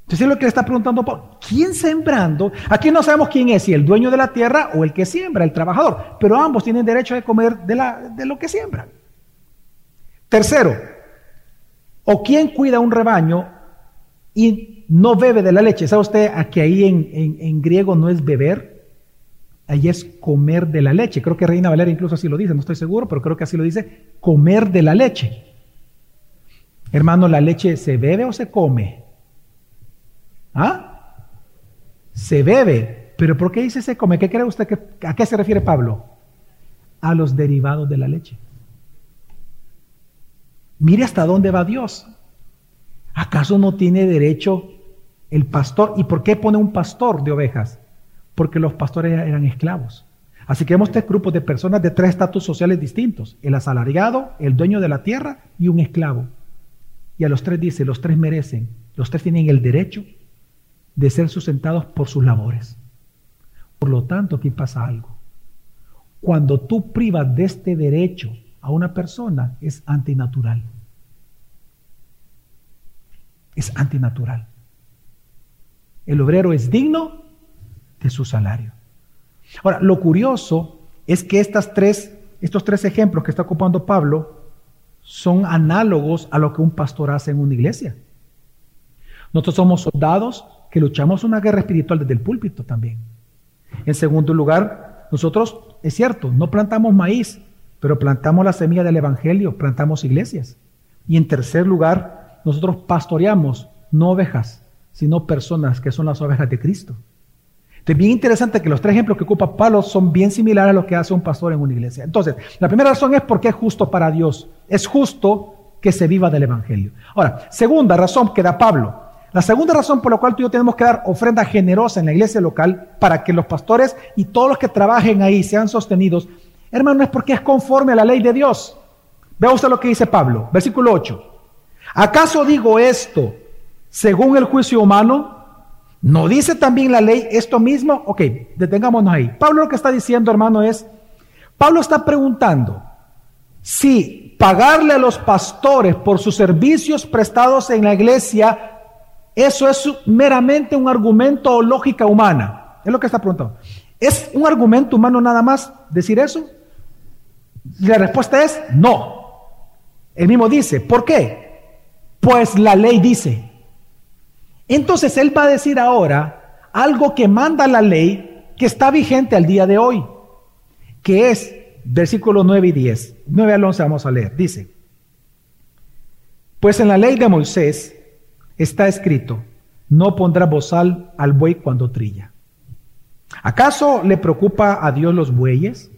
Entonces es lo que le está preguntando. ¿Quién sembrando? Aquí no sabemos quién es, si el dueño de la tierra o el que siembra, el trabajador. Pero ambos tienen derecho de comer de, la, de lo que siembran. Tercero, o quién cuida un rebaño y no bebe de la leche. ¿Sabe usted que ahí en, en, griego no es beber? Ahí es comer de la leche. Creo que Reina Valera incluso así lo dice, no estoy seguro, pero creo que así lo dice, comer de la leche. Hermano, ¿la leche se bebe o se come? ¿Ah? Se bebe. ¿Pero por qué dice se come? ¿Qué cree usted que, a qué se refiere Pablo? A los derivados de la leche. Mire hasta dónde va Dios. ¿Acaso no tiene derecho el pastor? ¿Y por qué pone un pastor de ovejas? Porque los pastores eran esclavos. Así que vemos tres grupos de personas de tres estatus sociales distintos. El asalariado, el dueño de la tierra y un esclavo. Y a los tres dice, los tres merecen, los tres tienen el derecho de ser sustentados por sus labores. Por lo tanto, aquí pasa algo. Cuando tú privas de este derecho a una persona, es antinatural. Es antinatural. El obrero es digno de su salario. Ahora, lo curioso es que estas tres, estos tres ejemplos que está ocupando Pablo son análogos a lo que un pastor hace en una iglesia. Nosotros somos soldados que luchamos una guerra espiritual desde el púlpito también. En segundo lugar, nosotros, es cierto, no plantamos maíz, pero plantamos la semilla del Evangelio, plantamos iglesias. Y en tercer lugar, nosotros pastoreamos no ovejas, sino personas que son las ovejas de Cristo. Es bien interesante que los tres ejemplos que ocupa Pablo son bien similares a lo que hace un pastor en una iglesia. Entonces, la primera razón es porque es justo para Dios. Es justo que se viva del Evangelio. Ahora, segunda razón que da Pablo. La segunda razón por la cual tú y yo tenemos que dar ofrenda generosa en la iglesia local para que los pastores y todos los que trabajen ahí sean sostenidos, hermano, es porque es conforme a la ley de Dios. Vea usted lo que dice Pablo, versículo 8. ¿Acaso digo esto según el juicio humano? ¿No dice también la ley esto mismo? Ok, detengámonos ahí. Pablo lo que está diciendo, hermano, es, Pablo está preguntando si pagarle a los pastores por sus servicios prestados en la iglesia, eso es meramente un argumento o lógica humana. Es lo que está preguntando. ¿Es un argumento humano nada más decir eso? La respuesta es no. Él mismo dice, ¿por qué? Pues la ley dice. Entonces Él va a decir ahora algo que manda la ley que está vigente al día de hoy, que es versículos 9 y 10. 9 al 11 vamos a leer. Dice, pues en la ley de Moisés está escrito, no pondrá bozal al buey cuando trilla. ¿Acaso le preocupa a Dios los bueyes?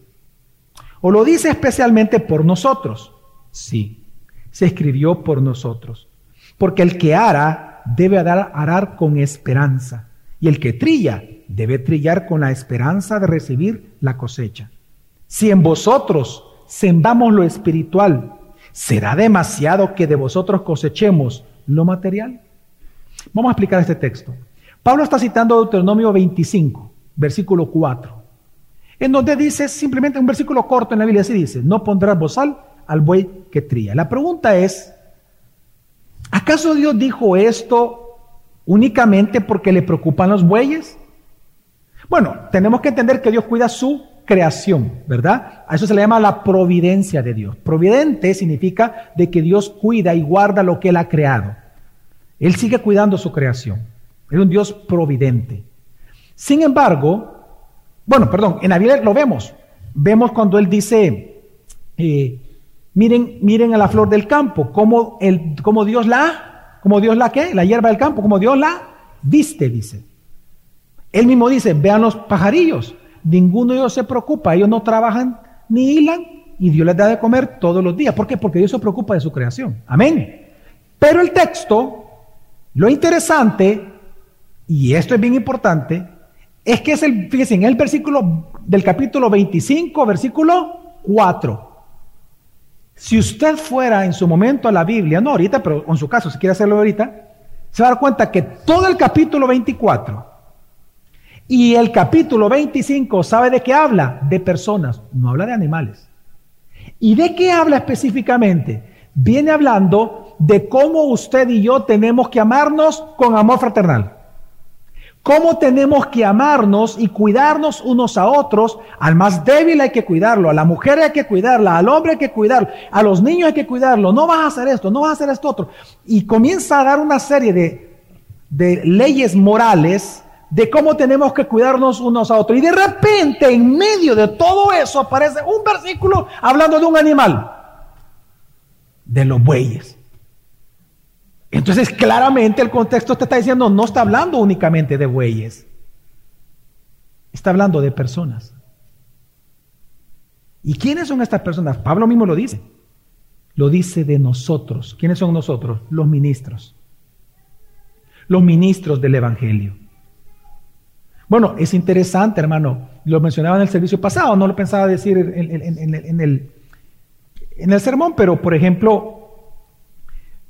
¿O lo dice especialmente por nosotros? Sí, se escribió por nosotros. Porque el que ara debe arar con esperanza, y el que trilla debe trillar con la esperanza de recibir la cosecha. Si en vosotros sembramos lo espiritual, ¿será demasiado que de vosotros cosechemos lo material? Vamos a explicar este texto. Pablo está citando Deuteronomio 25, versículo 4, en donde dice simplemente un versículo corto en la Biblia, así dice, no pondrás bozal al buey que trilla. La pregunta es, ¿Acaso Dios dijo esto únicamente porque le preocupan los bueyes? Bueno, tenemos que entender que Dios cuida su creación, ¿verdad? A eso se le llama la providencia de Dios. Providente significa de que Dios cuida y guarda lo que Él ha creado. Él sigue cuidando su creación. Es un Dios providente. Sin embargo, bueno, perdón, en la Biblia lo vemos. Vemos cuando Él dice, eh, Miren, miren a la flor del campo, como, el, como Dios la, como Dios la qué, la hierba del campo, como Dios la viste, dice. Él mismo dice, vean los pajarillos, ninguno de ellos se preocupa, ellos no trabajan ni hilan y Dios les da de comer todos los días. ¿Por qué? Porque Dios se preocupa de su creación. Amén. Pero el texto, lo interesante, y esto es bien importante, es que es el, fíjense, en el versículo del capítulo 25, versículo 4. Si usted fuera en su momento a la Biblia, no ahorita, pero en su caso, si quiere hacerlo ahorita, se va a dar cuenta que todo el capítulo 24 y el capítulo 25 sabe de qué habla? De personas, no habla de animales. ¿Y de qué habla específicamente? Viene hablando de cómo usted y yo tenemos que amarnos con amor fraternal. Cómo tenemos que amarnos y cuidarnos unos a otros. Al más débil hay que cuidarlo, a la mujer hay que cuidarla, al hombre hay que cuidarlo, a los niños hay que cuidarlo. No vas a hacer esto, no vas a hacer esto otro. Y comienza a dar una serie de, de leyes morales de cómo tenemos que cuidarnos unos a otros. Y de repente, en medio de todo eso, aparece un versículo hablando de un animal, de los bueyes. Entonces, claramente el contexto te está diciendo, no está hablando únicamente de bueyes, está hablando de personas. ¿Y quiénes son estas personas? Pablo mismo lo dice. Lo dice de nosotros. ¿Quiénes son nosotros? Los ministros. Los ministros del Evangelio. Bueno, es interesante, hermano. Lo mencionaba en el servicio pasado, no lo pensaba decir en, el, en el sermón, pero por ejemplo,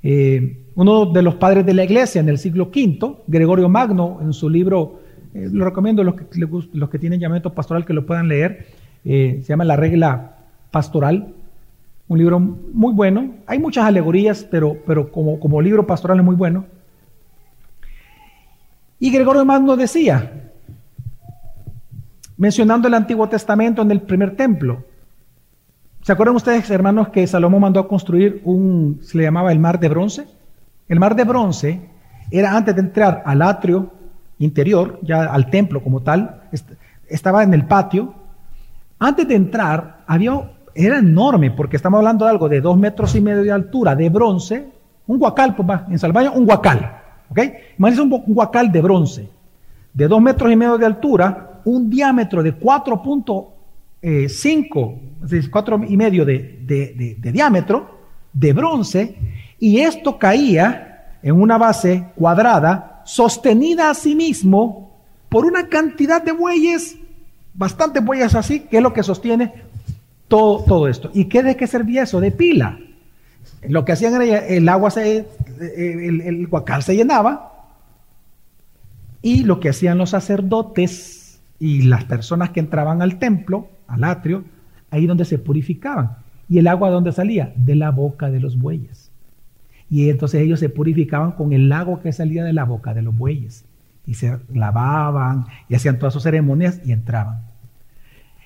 eh, uno de los padres de la iglesia en el siglo V, Gregorio Magno, en su libro, eh, lo recomiendo a los que, los que tienen llamamiento pastoral que lo puedan leer, eh, se llama La regla pastoral, un libro muy bueno. Hay muchas alegorías, pero, pero como, como libro pastoral es muy bueno. Y Gregorio Magno decía, mencionando el Antiguo Testamento en el primer templo, ¿se acuerdan ustedes, hermanos, que Salomón mandó a construir un, se le llamaba el mar de bronce? El mar de bronce era antes de entrar al atrio interior, ya al templo como tal, estaba en el patio. Antes de entrar, había, era enorme, porque estamos hablando de algo de dos metros y medio de altura, de bronce, un guacal, pues en Salvaña, un guacal, ¿ok? Imagínense un, guacal de bronce, de dos metros y medio de altura, un diámetro de 4.5, es decir, 4 y medio de diámetro, de bronce, y esto caía en una base cuadrada, sostenida a sí mismo por una cantidad de bueyes, bastantes bueyes así, que es lo que sostiene todo, esto. ¿Y qué de qué servía eso? De pila. Lo que hacían era el agua se, el, el guacal se llenaba y lo que hacían los sacerdotes y las personas que entraban al templo, al atrio, ahí donde se purificaban. ¿Y el agua de dónde salía? De la boca de los bueyes. Y entonces ellos se purificaban con el lago que salía de la boca de los bueyes. Y se lavaban y hacían todas sus ceremonias y entraban.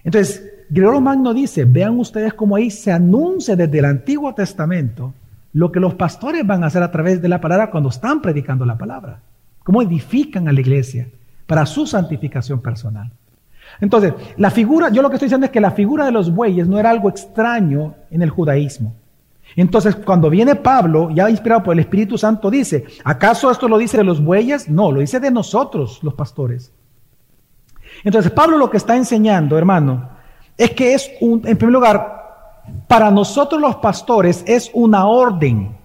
Entonces, Gregorio Magno dice, vean ustedes cómo ahí se anuncia desde el Antiguo Testamento lo que los pastores van a hacer a través de la palabra cuando están predicando la palabra. Cómo edifican a la iglesia para su santificación personal. Entonces, la figura, yo lo que estoy diciendo es que la figura de los bueyes no era algo extraño en el judaísmo. Entonces, cuando viene Pablo, ya inspirado por el Espíritu Santo, dice, ¿acaso esto lo dice de los bueyes? No, lo dice de nosotros, los pastores. Entonces, Pablo lo que está enseñando, hermano, es que es un, en primer lugar, para nosotros los pastores es una orden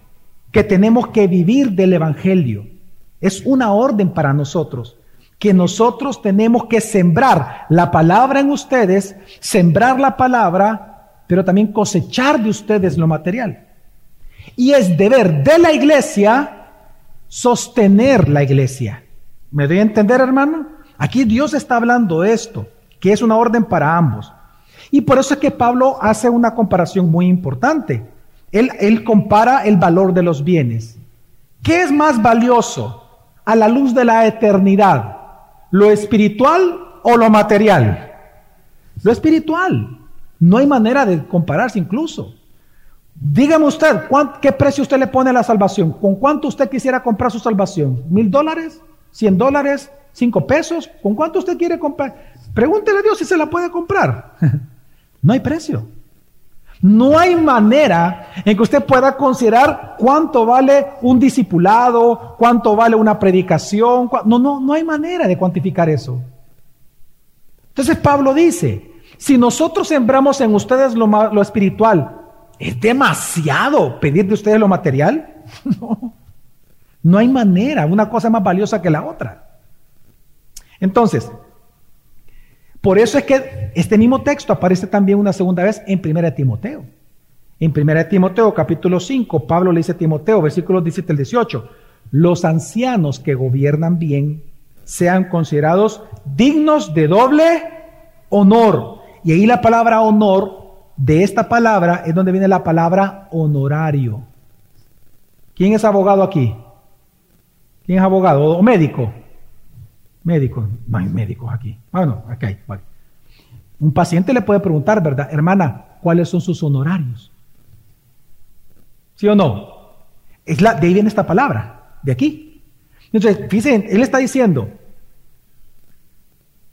que tenemos que vivir del Evangelio. Es una orden para nosotros que nosotros tenemos que sembrar la palabra en ustedes, sembrar la palabra pero también cosechar de ustedes lo material. Y es deber de la iglesia sostener la iglesia. ¿Me doy a entender, hermano? Aquí Dios está hablando esto, que es una orden para ambos. Y por eso es que Pablo hace una comparación muy importante. Él, él compara el valor de los bienes. ¿Qué es más valioso a la luz de la eternidad? ¿Lo espiritual o lo material? Lo espiritual. No hay manera de compararse incluso. Dígame usted, ¿qué precio usted le pone a la salvación? ¿Con cuánto usted quisiera comprar su salvación? ¿Mil dólares? ¿Cien dólares? ¿Cinco pesos? ¿Con cuánto usted quiere comprar? Pregúntele a Dios si se la puede comprar. no hay precio. No hay manera en que usted pueda considerar cuánto vale un discipulado, cuánto vale una predicación. No, no, no hay manera de cuantificar eso. Entonces Pablo dice, si nosotros sembramos en ustedes lo, espiritual, ¿es demasiado pedir de ustedes lo material? No, no hay manera, una cosa más valiosa que la otra. Entonces, por eso es que este mismo texto aparece también una segunda vez en 1 Timoteo. En 1 Timoteo capítulo 5, Pablo le dice a Timoteo, versículos 17 al 18, los ancianos que gobiernan bien sean considerados dignos de doble honor, y ahí la palabra honor, de esta palabra es donde viene la palabra honorario. ¿Quién es abogado aquí? ¿Quién es abogado o médico? Médicos, no hay médicos aquí. Bueno, aquí hay. Un paciente le puede preguntar, ¿verdad? Hermana, ¿cuáles son sus honorarios? ¿Sí o no? Es la, de ahí viene esta palabra, de aquí. Entonces, fíjense, él está diciendo,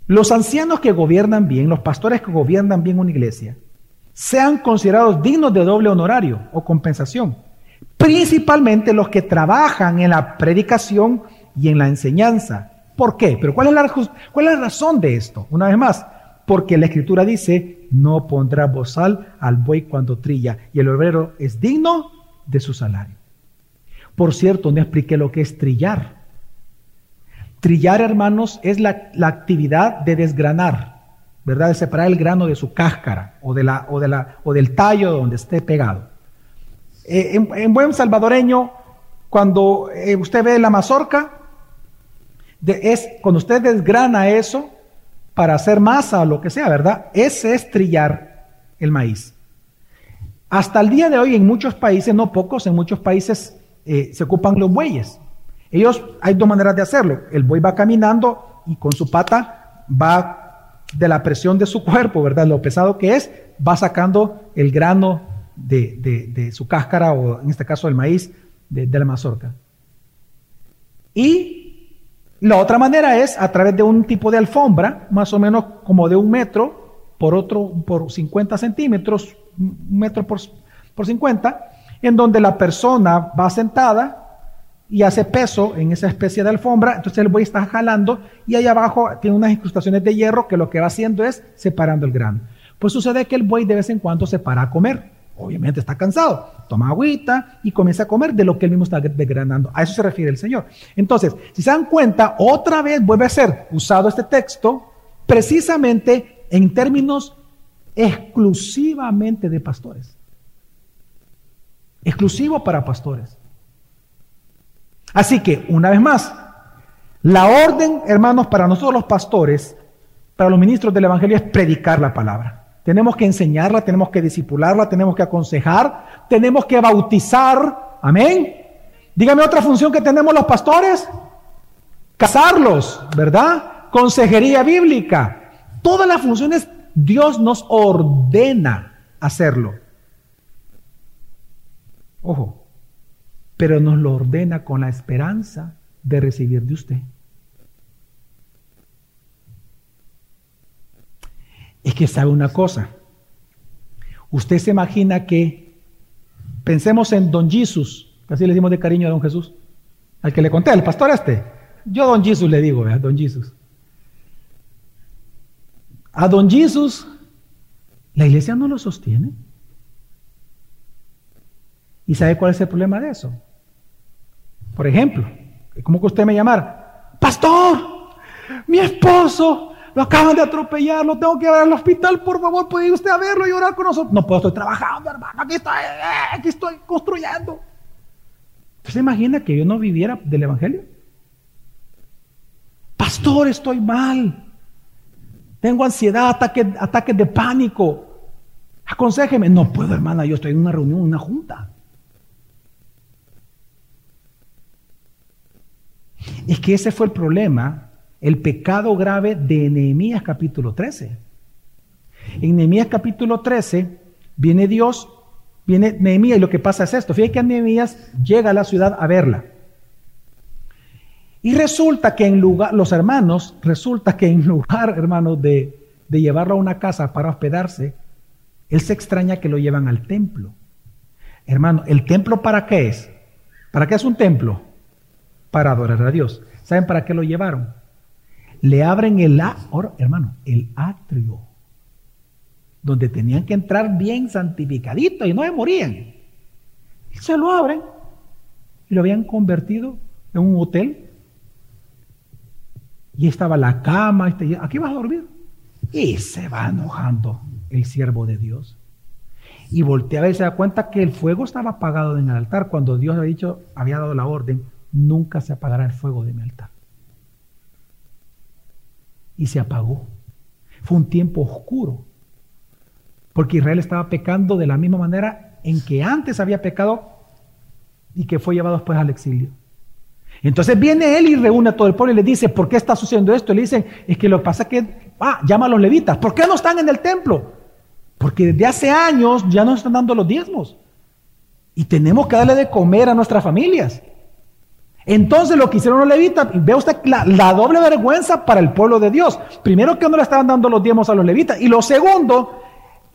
los ancianos que gobiernan bien, los pastores que gobiernan bien una iglesia, sean considerados dignos de doble honorario o compensación, principalmente los que trabajan en la predicación y en la enseñanza. ¿Por qué? Pero ¿cuál es la, razón de esto? Una vez más, porque la escritura dice, no pondrá bozal al buey cuando trilla, y el obrero es digno de su salario. Por cierto, no expliqué lo que es trillar. Trillar, hermanos, es la, actividad de desgranar, ¿verdad? De separar el grano de su cáscara o, de la, o, de la, o del tallo donde esté pegado. Eh, en, buen salvadoreño, cuando eh, usted ve la mazorca, es cuando usted desgrana eso para hacer masa o lo que sea, ¿verdad? Ese es trillar el maíz. Hasta el día de hoy en muchos países, no pocos, en muchos países eh, se ocupan los bueyes. Ellos, hay dos maneras de hacerlo. El buey va caminando y con su pata va de la presión de su cuerpo, ¿verdad? Lo pesado que es, va sacando el grano de, su cáscara o en este caso el maíz de, de la mazorca. Y la otra manera es a través de un tipo de alfombra, más o menos como de un metro por otro, por 50 centímetros, un metro por, por 50, en donde la persona va sentada y hace peso en esa especie de alfombra, entonces el buey está jalando y ahí abajo tiene unas incrustaciones de hierro que lo que va haciendo es separando el grano. Pues sucede que el buey de vez en cuando se para a comer. Obviamente está cansado, toma agüita y comienza a comer de lo que él mismo está desgranando. A eso se refiere el Señor. Entonces, si se dan cuenta, otra vez vuelve a ser usado este texto precisamente en términos exclusivamente de pastores. Exclusivo para pastores. Así que, una vez más, la orden, hermanos, para nosotros los pastores, para los ministros del Evangelio, es predicar la palabra. Tenemos que enseñarla, tenemos que disipularla, tenemos que aconsejar, tenemos que bautizar. Amén. Dígame otra función que tenemos los pastores. Casarlos, ¿verdad? Consejería bíblica. Todas las funciones Dios nos ordena hacerlo. Ojo, pero nos lo ordena con la esperanza de recibir de usted. Es que sabe una cosa. Usted se imagina que pensemos en Don Jesús, así le dimos de cariño a Don Jesús, al que le conté, al pastor este. Yo Don Jesús le digo, a Don Jesús. A Don Jesús, la iglesia no lo sostiene. ¿Y sabe cuál es el problema de eso? Por ejemplo, como que usted me llamara, pastor, mi esposo lo acaban de atropellar, lo tengo que llevar al hospital, por favor, puede ir usted a verlo y orar con nosotros. No puedo, estoy trabajando, hermano, aquí estoy, eh, aquí estoy construyendo. ¿Usted se imagina que yo no viviera del Evangelio? Pastor, estoy mal. Tengo ansiedad, ataques ataque de pánico. Aconsejeme. No puedo, hermana, yo estoy en una reunión, una junta. Es que ese fue el problema el pecado grave de Nehemías capítulo 13. En Nehemías capítulo 13 viene Dios, viene Nehemías y lo que pasa es esto. Fíjate que Nehemías llega a la ciudad a verla. Y resulta que en lugar, los hermanos, resulta que en lugar, hermanos, de, de llevarlo a una casa para hospedarse, él se extraña que lo llevan al templo. Hermano, ¿el templo para qué es? ¿Para qué es un templo? Para adorar a Dios. ¿Saben para qué lo llevaron? le abren el, hermano, el atrio, donde tenían que entrar bien santificaditos y no se morían. Se lo abren y lo habían convertido en un hotel. Y estaba la cama, este, aquí vas a dormir. Y se va enojando el siervo de Dios. Y voltea a ver se da cuenta que el fuego estaba apagado en el altar. Cuando Dios había dicho, había dado la orden, nunca se apagará el fuego de mi altar y se apagó. Fue un tiempo oscuro, porque Israel estaba pecando de la misma manera en que antes había pecado y que fue llevado después al exilio. Entonces viene él y reúne a todo el pueblo y le dice, ¿por qué está sucediendo esto? Y le dicen, es que lo que pasa es que, ah, llama a los levitas, ¿por qué no están en el templo? Porque desde hace años ya nos están dando los diezmos. Y tenemos que darle de comer a nuestras familias. Entonces lo que hicieron los levitas, ve usted la, doble vergüenza para el pueblo de Dios. Primero que no le estaban dando los diezmos a los levitas. Y lo segundo,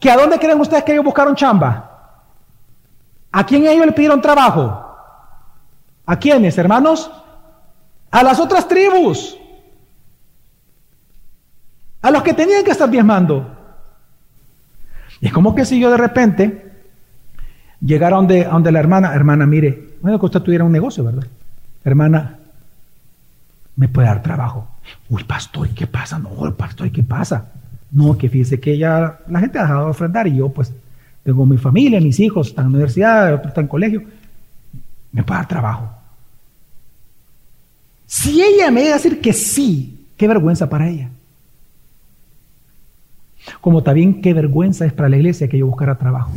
que a dónde creen ustedes que ellos buscaron chamba. ¿A quién ellos le pidieron trabajo? ¿A quiénes, hermanos? A las otras tribus. A los que tenían que estar diezmando. Y es como que si yo de repente llegara donde, donde la hermana, hermana, mire, bueno, que usted tuviera un negocio, ¿verdad? Hermana, me puede dar trabajo. Uy, pastor, ¿y qué pasa? No, pastor, ¿y qué pasa? No, que fíjese que ya la gente ha dejado de ofrendar y yo pues tengo mi familia, mis hijos están en la universidad, otros están en colegio. Me puede dar trabajo. Si ella me iba a decir que sí, qué vergüenza para ella. Como también qué vergüenza es para la iglesia que yo buscara trabajo.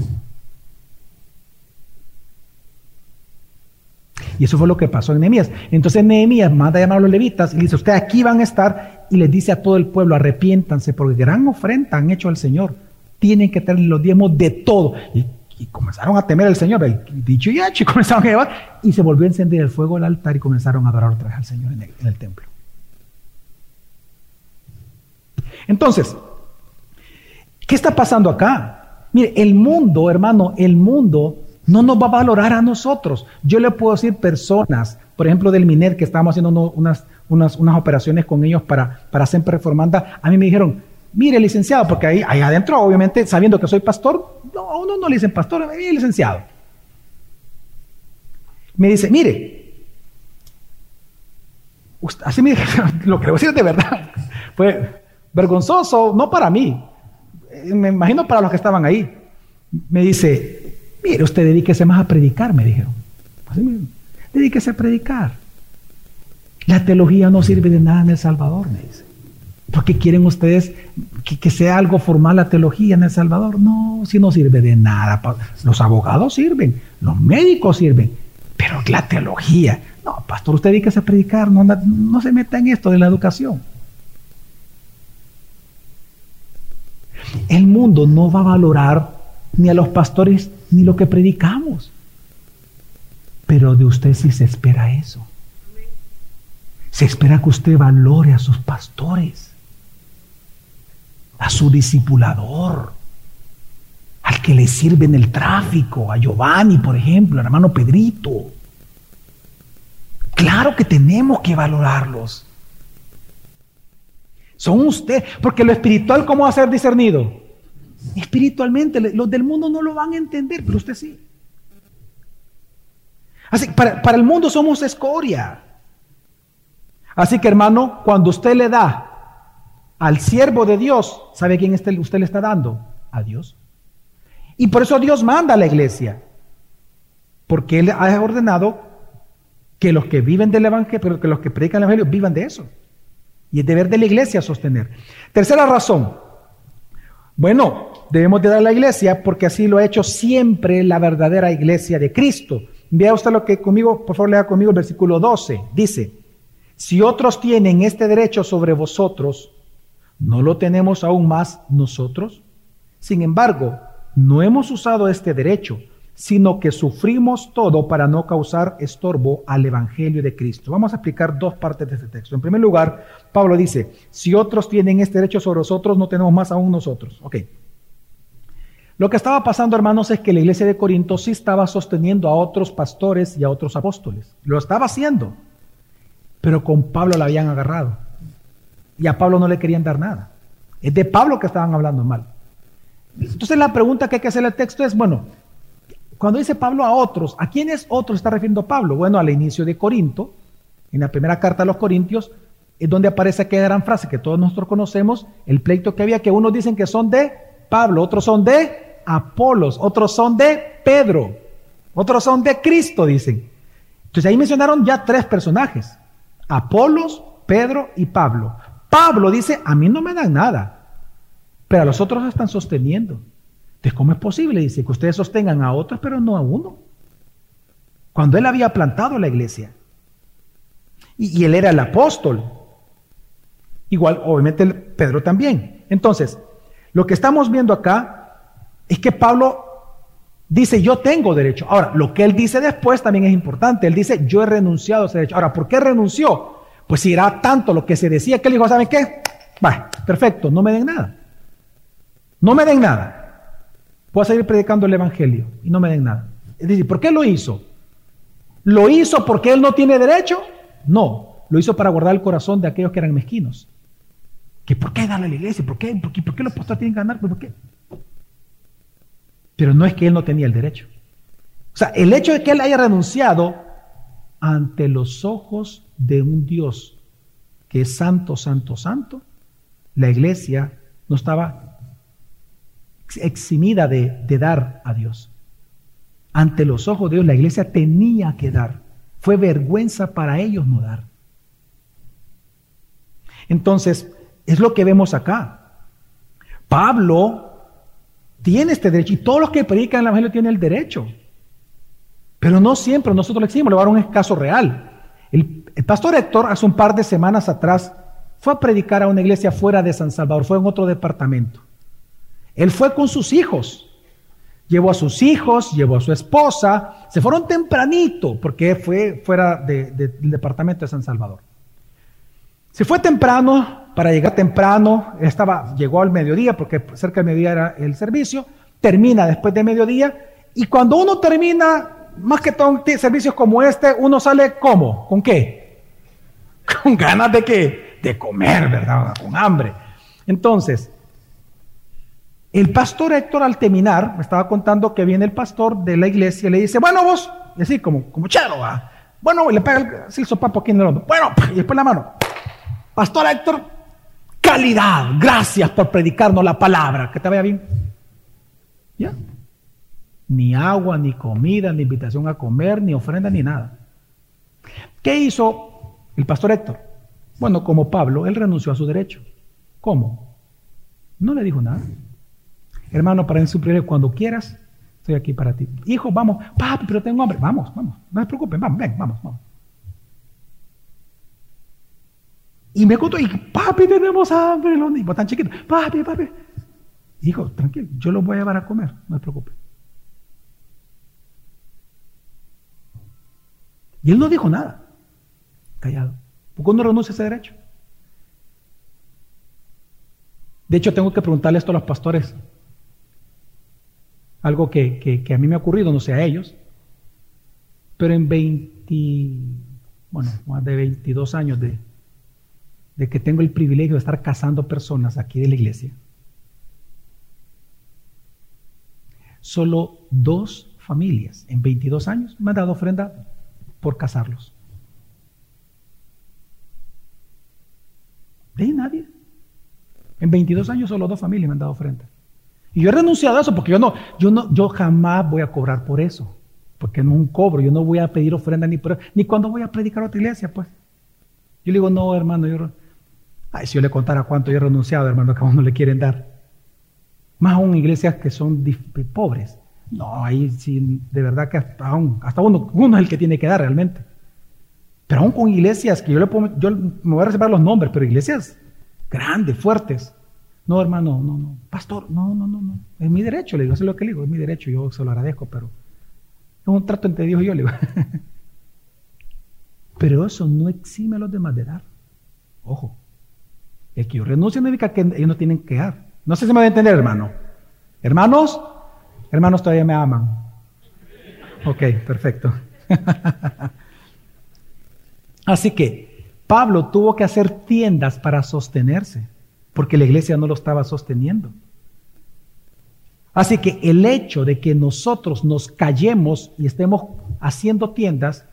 Y eso fue lo que pasó en Nehemías. Entonces Nehemías manda a llamar a los levitas y dice, ustedes aquí van a estar y les dice a todo el pueblo, arrepiéntanse porque gran ofrenda han hecho al Señor. Tienen que tener los diezmos de todo. Y, comenzaron a temer al Señor, dicho y hecho, comenzaron a llevar, y se volvió a encender el fuego del altar y comenzaron a adorar otra vez al Señor en el templo. Entonces, ¿qué está pasando acá? Mire, el mundo, hermano, el mundo no nos va a valorar a nosotros. Yo le puedo decir personas, por ejemplo, del MINER, que estábamos haciendo unas, unas, unas operaciones con ellos para, para hacer performanda, a mí me dijeron, mire, licenciado, porque ahí, ahí adentro, obviamente, sabiendo que soy pastor, a uno no le dicen pastor, mí licenciado. Me dice, mire, así me lo a decir de verdad, fue vergonzoso, no para mí, eh, me imagino para los que estaban ahí. Me dice, Mire, usted dedíquese más a predicar, me dijeron. dedíquese a predicar. La teología no sirve de nada en El Salvador, me dice. ¿Por quieren ustedes que, sea algo formal la teología en El Salvador? No, si no sirve de nada. Los abogados sirven, los médicos sirven, pero la teología. No, pastor, usted dedíquese a predicar, no, no se meta en esto de la educación. El mundo no va a valorar ni a los pastores ni lo que predicamos. Pero de usted sí se espera eso. Se espera que usted valore a sus pastores, a su discipulador, al que le sirve en el tráfico, a Giovanni, por ejemplo, al hermano Pedrito. Claro que tenemos que valorarlos. Son usted, porque lo espiritual, ¿cómo va a ser discernido? Espiritualmente, los del mundo no lo van a entender, pero usted sí. Así, para, para el mundo somos escoria. Así que hermano, cuando usted le da al siervo de Dios, ¿sabe quién usted le está dando? A Dios. Y por eso Dios manda a la iglesia. Porque Él ha ordenado que los que viven del Evangelio, pero que los que predican el Evangelio vivan de eso. Y es deber de la iglesia sostener. Tercera razón. Bueno, debemos de dar a la iglesia porque así lo ha hecho siempre la verdadera iglesia de Cristo. Vea usted lo que conmigo, por favor lea conmigo el versículo 12. Dice, si otros tienen este derecho sobre vosotros, ¿no lo tenemos aún más nosotros? Sin embargo, no hemos usado este derecho, sino que sufrimos todo para no causar estorbo al Evangelio de Cristo. Vamos a explicar dos partes de este texto. En primer lugar, Pablo dice, si otros tienen este derecho sobre nosotros, no tenemos más aún nosotros. Ok. Lo que estaba pasando, hermanos, es que la iglesia de Corinto sí estaba sosteniendo a otros pastores y a otros apóstoles. Lo estaba haciendo. Pero con Pablo la habían agarrado. Y a Pablo no le querían dar nada. Es de Pablo que estaban hablando mal. Entonces la pregunta que hay que hacer el texto es, bueno, cuando dice Pablo a otros, ¿a quiénes otros está refiriendo Pablo? Bueno, al inicio de Corinto, en la primera carta a los Corintios, es donde aparece aquella gran frase que todos nosotros conocemos, el pleito que había, que unos dicen que son de Pablo, otros son de Apolos, otros son de Pedro, otros son de Cristo, dicen. Entonces ahí mencionaron ya tres personajes, Apolos, Pedro y Pablo. Pablo dice, a mí no me dan nada, pero a los otros están sosteniendo. Entonces, ¿cómo es posible? Dice que ustedes sostengan a otros, pero no a uno. Cuando él había plantado la iglesia. Y, él era el apóstol. Igual, obviamente, Pedro también. Entonces, lo que estamos viendo acá es que Pablo dice, yo tengo derecho. Ahora, lo que él dice después también es importante. Él dice, yo he renunciado a ese derecho. Ahora, ¿por qué renunció? Pues si era tanto lo que se decía que él dijo, ¿saben qué? Va, perfecto, no me den nada. No me den nada. Puedo seguir predicando el Evangelio y no me den nada. Es decir, ¿por qué lo hizo? ¿Lo hizo porque él no tiene derecho? No, lo hizo para guardar el corazón de aquellos que eran mezquinos. ¿Que ¿Por qué darle a la iglesia? ¿Por qué, por qué, por qué los pastores tienen que ganar? ¿Por qué? Pero no es que él no tenía el derecho. O sea, el hecho de que él haya renunciado ante los ojos de un Dios que es santo, santo, santo, la iglesia no estaba eximida de, dar a Dios. Ante los ojos de Dios la iglesia tenía que dar. Fue vergüenza para ellos no dar. Entonces, es lo que vemos acá. Pablo tiene este derecho y todos los que predican el Evangelio tienen el derecho. Pero no siempre nosotros lo exigimos. Le voy a dar un caso real. El, el, pastor Héctor hace un par de semanas atrás fue a predicar a una iglesia fuera de San Salvador, fue en otro departamento. Él fue con sus hijos. Llevó a sus hijos, llevó a su esposa, se fueron tempranito porque fue fuera del departamento de San Salvador. Se fue temprano para llegar temprano, estaba, llegó al mediodía porque cerca del mediodía era el servicio, termina después de mediodía y cuando uno termina, más que todo servicios como este, uno sale como, ¿con qué? Con ganas de qué? De comer, ¿verdad? Con hambre. Entonces, el pastor Héctor al terminar, me estaba contando que viene el pastor de la iglesia y le dice, bueno vos, y así como, como chero, bueno, le pega el, sopapo aquí en el hombro, bueno, y después la mano, pastor Héctor, calidad, gracias por predicarnos la palabra, que te vaya bien. ¿Ya? Ni agua, ni comida, ni invitación a comer, ni ofrenda, ni nada. ¿Qué hizo el pastor Héctor? Bueno, como Pablo, él renunció a su derecho. ¿Cómo? No le dijo nada. Hermano, para suplir cuando quieras, estoy aquí para ti. Hijo, vamos, papi, pero tengo hambre. Vamos, vamos, no se preocupen, vamos, ven, vamos, vamos. Y me contó, y papi, tenemos hambre, los niños tan chiquitos. Papi, papi. Hijo, tranquilo, yo los voy a llevar a comer, no se preocupe. Y él no dijo nada, callado. ¿Por qué no renuncia a ese derecho? De hecho, tengo que preguntarle esto a los pastores algo que, a mí me ha ocurrido, no sé a ellos, pero en 20, bueno, más de 22 años de, de que tengo el privilegio de estar casando personas aquí de la iglesia, solo dos familias en 22 años me han dado ofrenda por casarlos. De nadie. En 22 años solo dos familias me han dado ofrenda. Y yo he renunciado a eso porque yo no, yo no, yo jamás voy a cobrar por eso. Porque no un cobro, yo no voy a pedir ofrenda ni por, ni cuando voy a predicar a otra iglesia, pues. Yo le digo, no, hermano, yo, ay, si yo le contara cuánto yo he renunciado, hermano, que a uno le quieren dar. Más aún iglesias que son pobres. No, ahí sí, de verdad que hasta, hasta uno, uno es el que tiene que dar realmente. Pero aún con iglesias que yo le yo me voy a reservar los nombres, pero iglesias grandes, fuertes, no, hermano, no, no. Pastor, no, no, no, no. Es mi derecho, le digo, eso es lo que le digo, es mi derecho, yo se lo agradezco, pero es un trato entre Dios y yo, pero eso no exime a los demás de dar. Ojo. El que yo renuncie no significa que ellos no tienen que dar. No sé si me va a entender, hermano. Hermanos, hermanos todavía me aman. Ok, perfecto. Así que Pablo tuvo que hacer tiendas para sostenerse porque la iglesia no lo estaba sosteniendo. Así que el hecho de que nosotros nos callemos y estemos haciendo tiendas,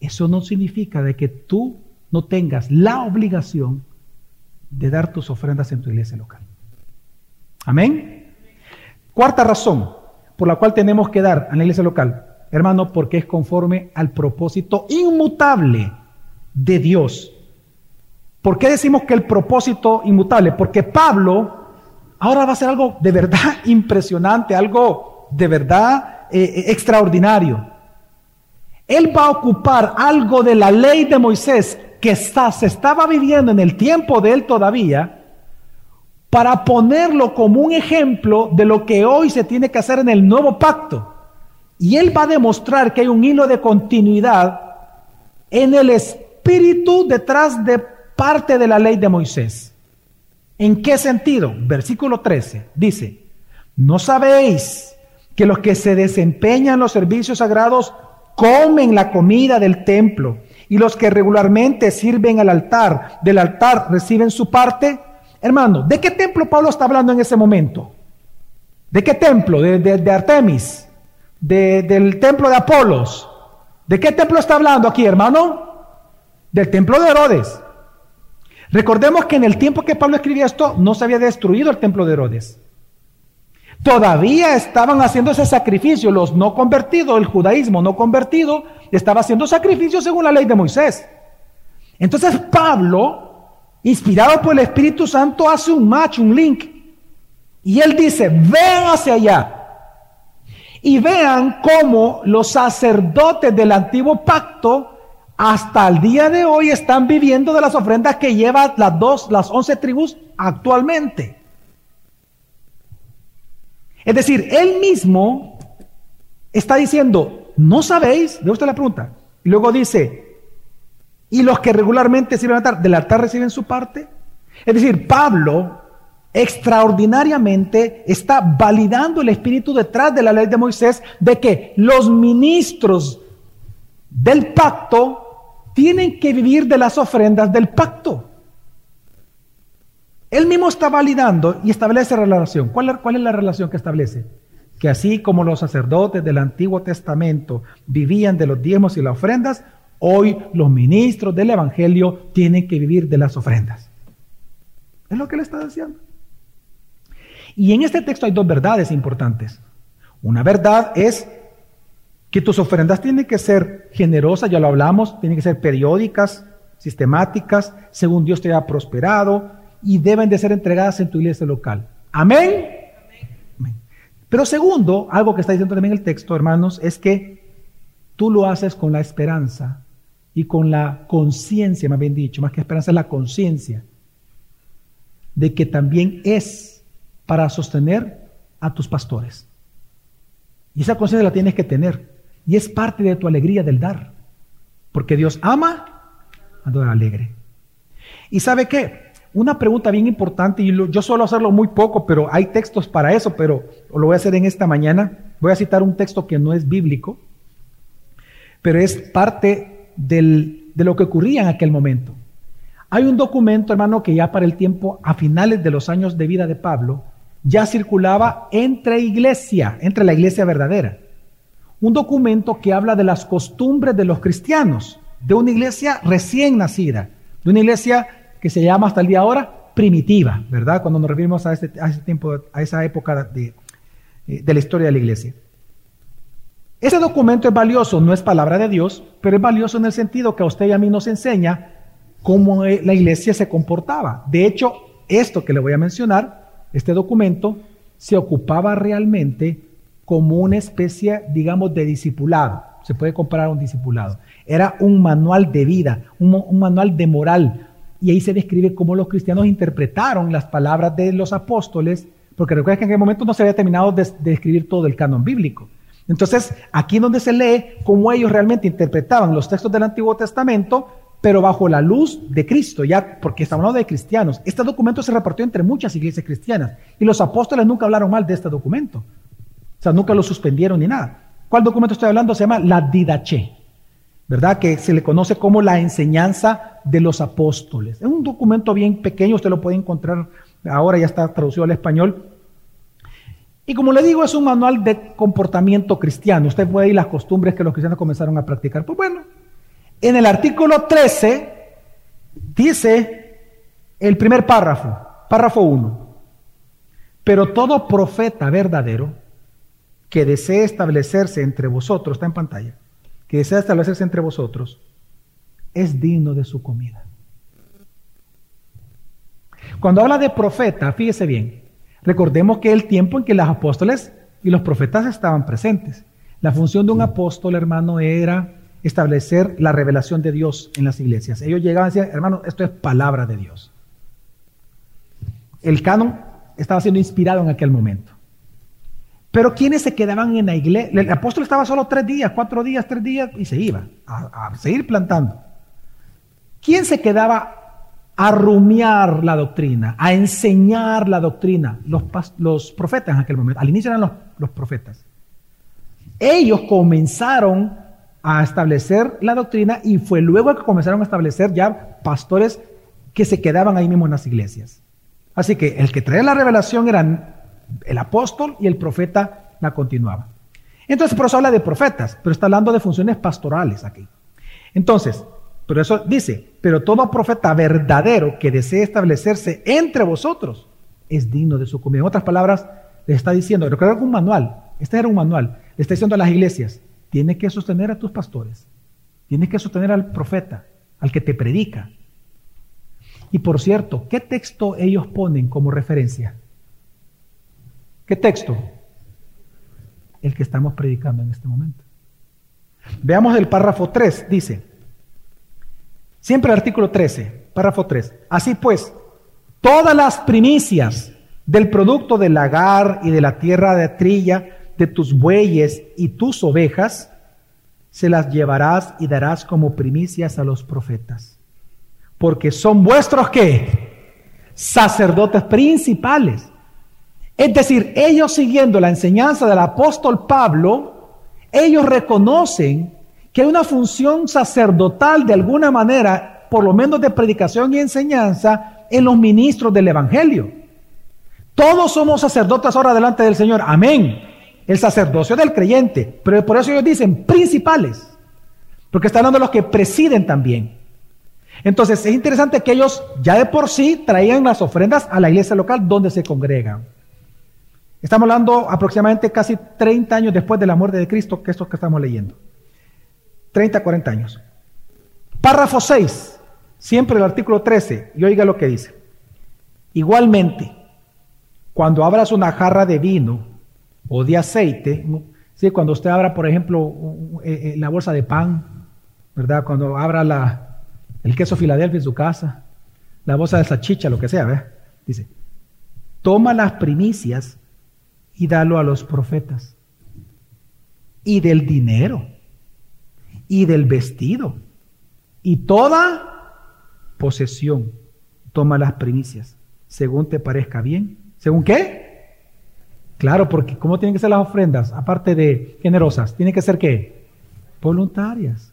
eso no significa de que tú no tengas la obligación de dar tus ofrendas en tu iglesia local. Amén. Cuarta razón por la cual tenemos que dar a la iglesia local, hermano, porque es conforme al propósito inmutable de Dios ¿Por qué decimos que el propósito inmutable? Porque Pablo ahora va a hacer algo de verdad impresionante, algo de verdad eh, eh, extraordinario. Él va a ocupar algo de la ley de Moisés que se estaba viviendo en el tiempo de él todavía, para ponerlo como un ejemplo de lo que hoy se tiene que hacer en el nuevo pacto. Y él va a demostrar que hay un hilo de continuidad en el espíritu detrás de parte de la ley de Moisés. ¿En qué sentido? Versículo 13 dice, ¿no sabéis que los que se desempeñan los servicios sagrados comen la comida del templo y los que regularmente sirven al altar del altar reciben su parte? Hermano, ¿de qué templo Pablo está hablando en ese momento? ¿De qué templo? ¿De, Artemis? ¿Del templo de Apolos? ¿De qué templo está hablando aquí, hermano? Del templo de Herodes. Recordemos que en el tiempo que Pablo escribía esto, no se había destruido el templo de Herodes. Todavía estaban haciendo ese sacrificio. Los no convertidos, el judaísmo no convertido, estaba haciendo sacrificios según la ley de Moisés. Entonces Pablo inspirado por el Espíritu Santo, hace un match, un link. Y él dice, vean hacia allá. Y vean cómo los sacerdotes del antiguo pacto hasta el día de hoy están viviendo de las ofrendas que llevan las dos, las once tribus actualmente. Es decir, él mismo está diciendo, ¿no sabéis? De usted la pregunta. Y luego dice, y los que regularmente sirven al altar, del altar reciben su parte. Es decir, Pablo extraordinariamente está validando el espíritu detrás de la ley de Moisés de que los ministros del pacto tienen que vivir de las ofrendas del pacto. Él mismo está validando y establece relación. ¿Cuál, ¿Cuál, es la relación que establece? Que así como los sacerdotes del Antiguo Testamento vivían de los diezmos y las ofrendas, Hoy los ministros del Evangelio tienen que vivir de las ofrendas. Es lo que le está diciendo. Y en este texto hay dos verdades importantes. Una verdad es que tus ofrendas tienen que ser generosas, ya lo hablamos, tienen que ser periódicas, sistemáticas, según Dios te haya prosperado, y deben de ser entregadas en tu iglesia local. Amén. Amén. Pero segundo, algo que está diciendo también el texto, hermanos, es que tú lo haces con la esperanza y con la conciencia, más bien dicho, más que esperanza, es la conciencia de que también es para sostener a tus pastores. Y esa conciencia la tienes que tener. Y es parte de tu alegría del dar. Porque Dios ama a todo alegre. ¿Y sabe qué? Una pregunta bien importante, y yo suelo hacerlo muy poco, pero hay textos para eso, pero lo voy a hacer en esta mañana. Voy a citar un texto que no es bíblico, pero es parte de lo que ocurría en aquel momento. Hay un documento, hermano, que ya para el tiempo, a finales de los años de vida de Pablo, ya circulaba entre iglesia, entre la iglesia verdadera. Un documento que habla de las costumbres de los cristianos, de una iglesia recién nacida, de una iglesia que se llama hasta el día ahora primitiva, ¿verdad? Cuando nos referimos a ese, tiempo, a esa época de, de la historia de la iglesia. Ese documento es valioso, no es palabra de Dios, pero es valioso en el sentido que a usted y a mí nos enseña cómo eh, la iglesia se comportaba. De hecho, esto que le voy a mencionar, este documento, se ocupaba realmente como una especie, digamos, de discipulado. Se puede comparar a un discipulado. Era un manual de vida, un, manual de moral. Y ahí se describe cómo los cristianos interpretaron las palabras de los apóstoles, porque recuerda que en aquel momento no se había terminado de, escribir todo el canon bíblico. Entonces, aquí donde se lee cómo ellos realmente interpretaban los textos del Antiguo Testamento, pero bajo la luz de Cristo, ya porque estamos hablando de cristianos. Este documento se repartió entre muchas iglesias cristianas y los apóstoles nunca hablaron mal de este documento. O sea, nunca lo suspendieron ni nada. ¿Cuál documento estoy hablando? Se llama la Didache, ¿verdad? Que se le conoce como la enseñanza de los apóstoles. Es un documento bien pequeño, usted lo puede encontrar ahora, ya está traducido al español, y como le digo, es un manual de comportamiento cristiano. Usted puede ir las costumbres que los cristianos comenzaron a practicar. Pues bueno, en el artículo 13 dice el primer párrafo, párrafo 1. Pero todo profeta verdadero que desee establecerse entre vosotros, está en pantalla, que desea establecerse entre vosotros, es digno de su comida. Cuando habla de profeta, fíjese bien, Recordemos que el tiempo en que los apóstoles y los profetas estaban presentes. La función de un apóstol, hermano, era establecer la revelación de Dios en las iglesias. Ellos llegaban y decían, hermano, esto es palabra de Dios. El canon estaba siendo inspirado en aquel momento. Pero ¿quiénes se quedaban en la iglesia? El apóstol estaba solo tres días, cuatro días, tres días y se iba a, a seguir plantando. ¿Quién se quedaba a rumiar la doctrina, a enseñar la doctrina? Los, los profetas en aquel momento. Al inicio eran los, los profetas. Ellos comenzaron a establecer la doctrina y fue luego que comenzaron a establecer ya pastores que se quedaban ahí mismo en las iglesias. Así que el que traía la revelación eran el apóstol y el profeta la continuaba. Entonces, por eso habla de profetas, pero está hablando de funciones pastorales aquí. Entonces, por eso dice, pero todo profeta verdadero que desee establecerse entre vosotros es digno de su comida. En otras palabras, le está diciendo, recuerda que un manual, este era un manual, le está diciendo a las iglesias, tiene que sostener a tus pastores, tiene que sostener al profeta, al que te predica. Y por cierto, ¿qué texto ellos ponen como referencia? ¿Qué texto? El que estamos predicando en este momento. Veamos el párrafo 3, dice, siempre el artículo 13, párrafo 3. Así pues, todas las primicias del producto del lagar y de la tierra de trilla de tus bueyes y tus ovejas, se las llevarás y darás como primicias a los profetas. Porque son vuestros qué? Sacerdotes principales. Es decir, ellos siguiendo la enseñanza del apóstol Pablo, ellos reconocen que hay una función sacerdotal de alguna manera, por lo menos de predicación y enseñanza, en los ministros del Evangelio. Todos somos sacerdotes ahora delante del Señor. Amén el sacerdocio del creyente. Pero por eso ellos dicen principales, porque están hablando de los que presiden también. Entonces es interesante que ellos ya de por sí traían las ofrendas a la iglesia local donde se congregan. Estamos hablando aproximadamente casi 30 años después de la muerte de Cristo, que es que estamos leyendo. 30, 40 años. Párrafo 6, siempre el artículo 13, y oiga lo que dice. Igualmente, cuando abras una jarra de vino o de aceite, ¿sí? cuando usted abra, por ejemplo, eh, eh, la bolsa de pan, ¿verdad? Cuando abra la, el queso Filadelfia en su casa, la bolsa de salchicha, lo que sea, ¿verdad? Dice, toma las primicias y dalo a los profetas. Y del dinero, y del vestido, y toda posesión, toma las primicias, según te parezca bien. ¿Según qué? Claro, porque ¿cómo tienen que ser las ofrendas? Aparte de generosas, tienen que ser qué? Voluntarias.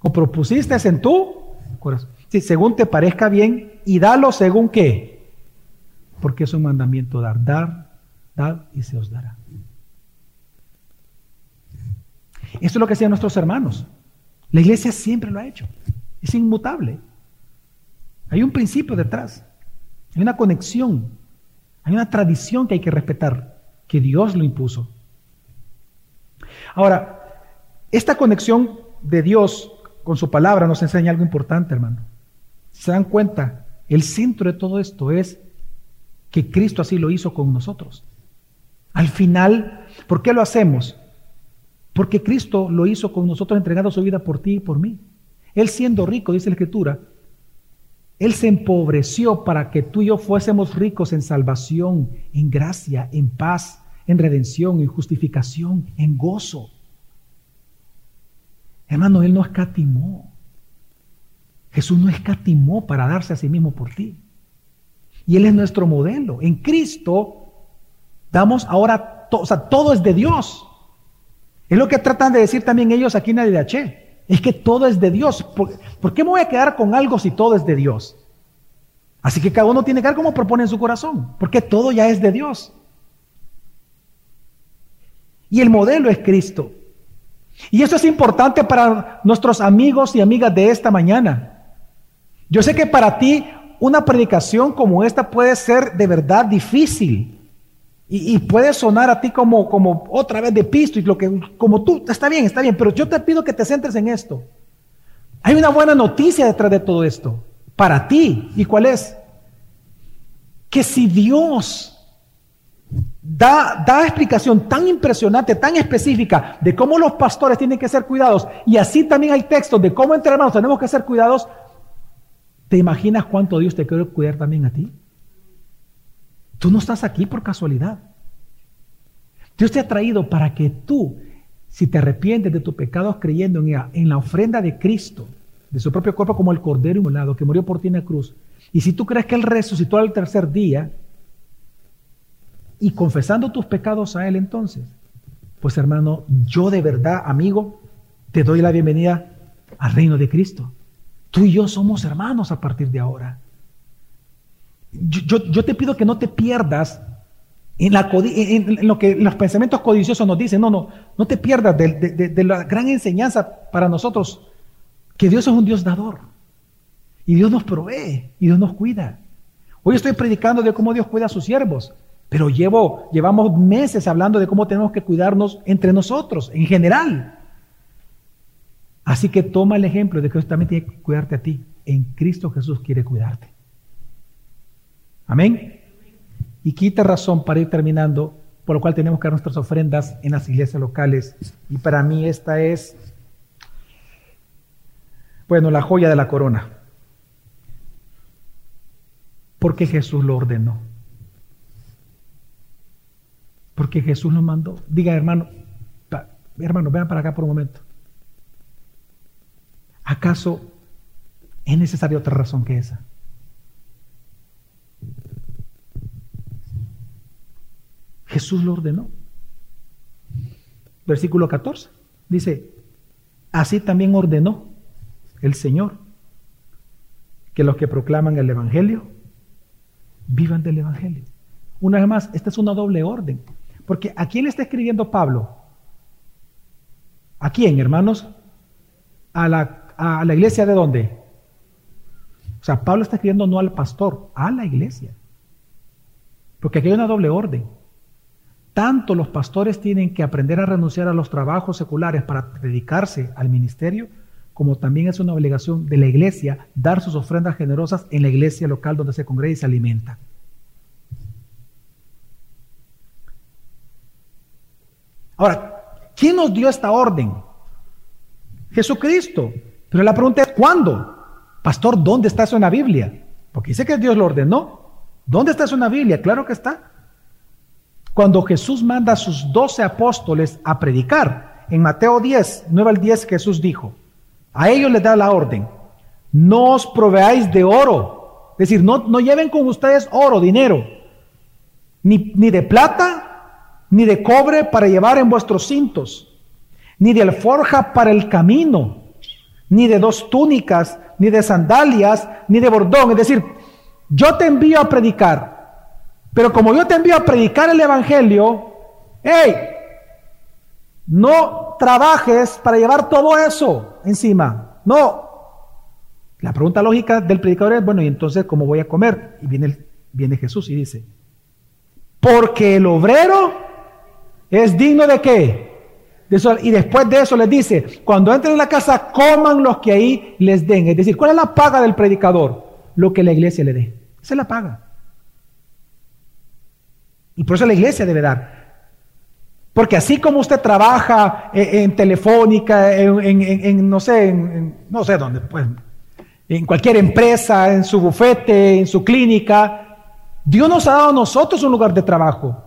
O propusiste en tu corazón. Según te parezca bien y dalo según qué. Porque es un mandamiento dar, dar, y se os dará. Esto es lo que hacían nuestros hermanos. La iglesia siempre lo ha hecho. Es inmutable. Hay un principio detrás. Hay una conexión. Hay una tradición que hay que respetar que Dios lo impuso. Ahora, esta conexión de Dios con su palabra nos enseña algo importante, hermano. ¿Se dan cuenta? El centro de todo esto es que Cristo así lo hizo con nosotros. Al final, ¿por qué lo hacemos? Porque Cristo lo hizo con nosotros entregando su vida por ti y por mí. Él siendo rico, dice la Escritura, Él se empobreció para que tú y yo fuésemos ricos en salvación, en gracia, en paz, en redención, en justificación, en gozo. Hermano, Él no escatimó. Jesús no escatimó para darse a sí mismo por ti. Y Él es nuestro modelo. En Cristo damos ahora, todo, o sea, todo es de Dios. Es lo que tratan de decir también ellos aquí en ADH. Es que todo es de Dios. ¿Por, ¿Por, qué me voy a quedar con algo si todo es de Dios? Así que cada uno tiene que ver como propone en su corazón. Porque todo ya es de Dios. Y el modelo es Cristo. Y eso es importante para nuestros amigos y amigas de esta mañana. Yo sé que para ti una predicación como esta puede ser de verdad difícil. Y, puede sonar a ti como, otra vez de pisto y lo que, como tú, está bien, está bien, pero yo te pido que te centres en esto. Hay una buena noticia detrás de todo esto, para ti. ¿Y cuál es? Que si Dios da, da explicación tan impresionante, tan específica de cómo los pastores tienen que ser cuidados y así también hay textos de cómo entre hermanos tenemos que ser cuidados, ¿te imaginas cuánto Dios te quiere cuidar también a ti? Tú no estás aquí por casualidad. Dios te ha traído para que tú, si te arrepientes de tus pecados creyendo en, la ofrenda de Cristo, de su propio cuerpo como el cordero inmolado que murió por ti en la cruz, y si tú crees que Él resucitó al tercer día, y confesando tus pecados a Él entonces, pues hermano, yo de verdad, amigo, te doy la bienvenida al reino de Cristo. Tú y yo somos hermanos a partir de ahora. Yo, te pido que no te pierdas en, lo que los pensamientos codiciosos nos dicen. No, no, no te pierdas de, la gran enseñanza para nosotros, que Dios es un Dios dador. Y Dios nos provee y Dios nos cuida. Hoy estoy predicando de cómo Dios cuida a sus siervos. Pero llevamos meses hablando de cómo tenemos que cuidarnos entre nosotros, en general. Así que toma el ejemplo de que Dios también tiene que cuidarte a ti. En Cristo Jesús quiere cuidarte. Amén. Y quita razón para ir terminando, por lo cual tenemos que dar nuestras ofrendas en las iglesias locales. Y para mí esta es, bueno, la joya de la corona. Porque Jesús lo ordenó. Porque Jesús nos mandó. Diga, hermano, hermano, vean para acá por un momento. ¿Acaso es necesaria otra razón que esa? Jesús lo ordenó. Versículo 14 dice, así también ordenó el Señor que los que proclaman el Evangelio vivan del Evangelio. Una vez más, esta es una doble orden. Porque ¿a quién le está escribiendo Pablo? ¿A quién, hermanos? ¿A la, a la iglesia de dónde? O sea, Pablo está escribiendo no al pastor, a la iglesia. Porque aquí hay una doble orden. Tanto los pastores tienen que aprender a renunciar a los trabajos seculares para dedicarse al ministerio, como también es una obligación de la iglesia dar sus ofrendas generosas en la iglesia local donde se congrega y se alimenta. Ahora, ¿quién nos dio esta orden? Jesucristo. Pero la pregunta es, ¿cuándo? Pastor, ¿dónde está eso en la Biblia? Porque dice que Dios lo ordenó. ¿Dónde está eso en la Biblia? Claro que está. Cuando Jesús manda a sus doce apóstoles a predicar, en Mateo 10, 9 al 10, Jesús dijo, a ellos les da la orden, no os proveáis de oro, es decir, no, no lleven con ustedes oro, dinero, ni, ni de plata, ni de cobre para llevar en vuestros cintos, ni de alforja para el camino, ni de dos túnicas, ni de sandalias, ni de bordón. Es decir, yo te envío a predicar, pero como yo te envío a predicar el Evangelio, hey, no trabajes para llevar todo eso encima. No. La pregunta lógica del predicador es, bueno, ¿y entonces cómo voy a comer? Y viene, viene Jesús y dice, porque el obrero ¿Es digno de qué? y después de eso les dice, cuando entren en la casa, coman los que ahí les den. Es decir, ¿cuál es la paga del predicador? Lo que la iglesia le dé. Esa es la paga. Y por eso la iglesia debe dar. Porque así como usted trabaja en, telefónica, en, no sé, en, no sé dónde, pues, en cualquier empresa, en su bufete, en su clínica, Dios nos ha dado a nosotros un lugar de trabajo.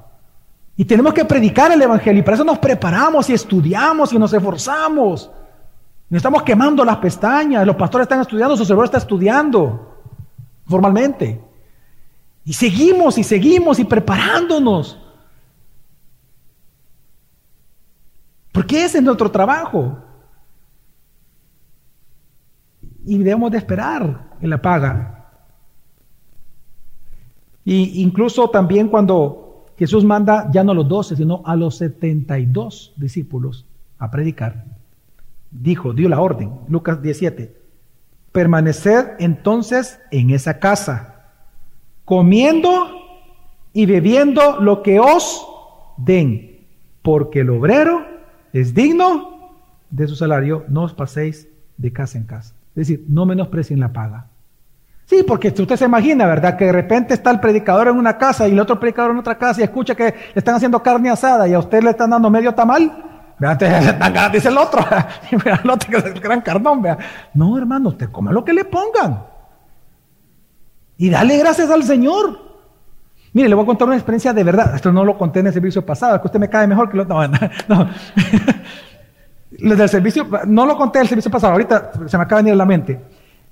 Y tenemos que predicar el Evangelio y para eso nos preparamos y estudiamos y nos esforzamos. No estamos quemando las pestañas, los pastores están estudiando, su cerebro está estudiando formalmente. Y seguimos y seguimos y preparándonos. Porque ese es nuestro trabajo. Y debemos de esperar en la paga. Y incluso también cuando Jesús manda ya no a los doce, sino a los setenta y dos discípulos a predicar. Dijo, dio la orden, Lucas 17, permanecer entonces en esa casa, comiendo y bebiendo lo que os den, porque el obrero es digno de su salario, no os paséis de casa en casa. Es decir, no menosprecien la paga. Sí, porque usted se imagina, ¿verdad? Que de repente está el predicador en una casa y el otro predicador en otra casa y escucha que están haciendo carne asada y a usted le están dando medio tamal. Dice el otro, el otro que es el gran carnón. No, hermano, usted come lo que le pongan. Y dale gracias al Señor. Mire, le voy a contar una experiencia de verdad. Esto no lo conté en el servicio pasado, que usted me cae mejor que lo. No, no. no. del servicio, no lo conté el servicio pasado, ahorita se me acaba de venir a la mente.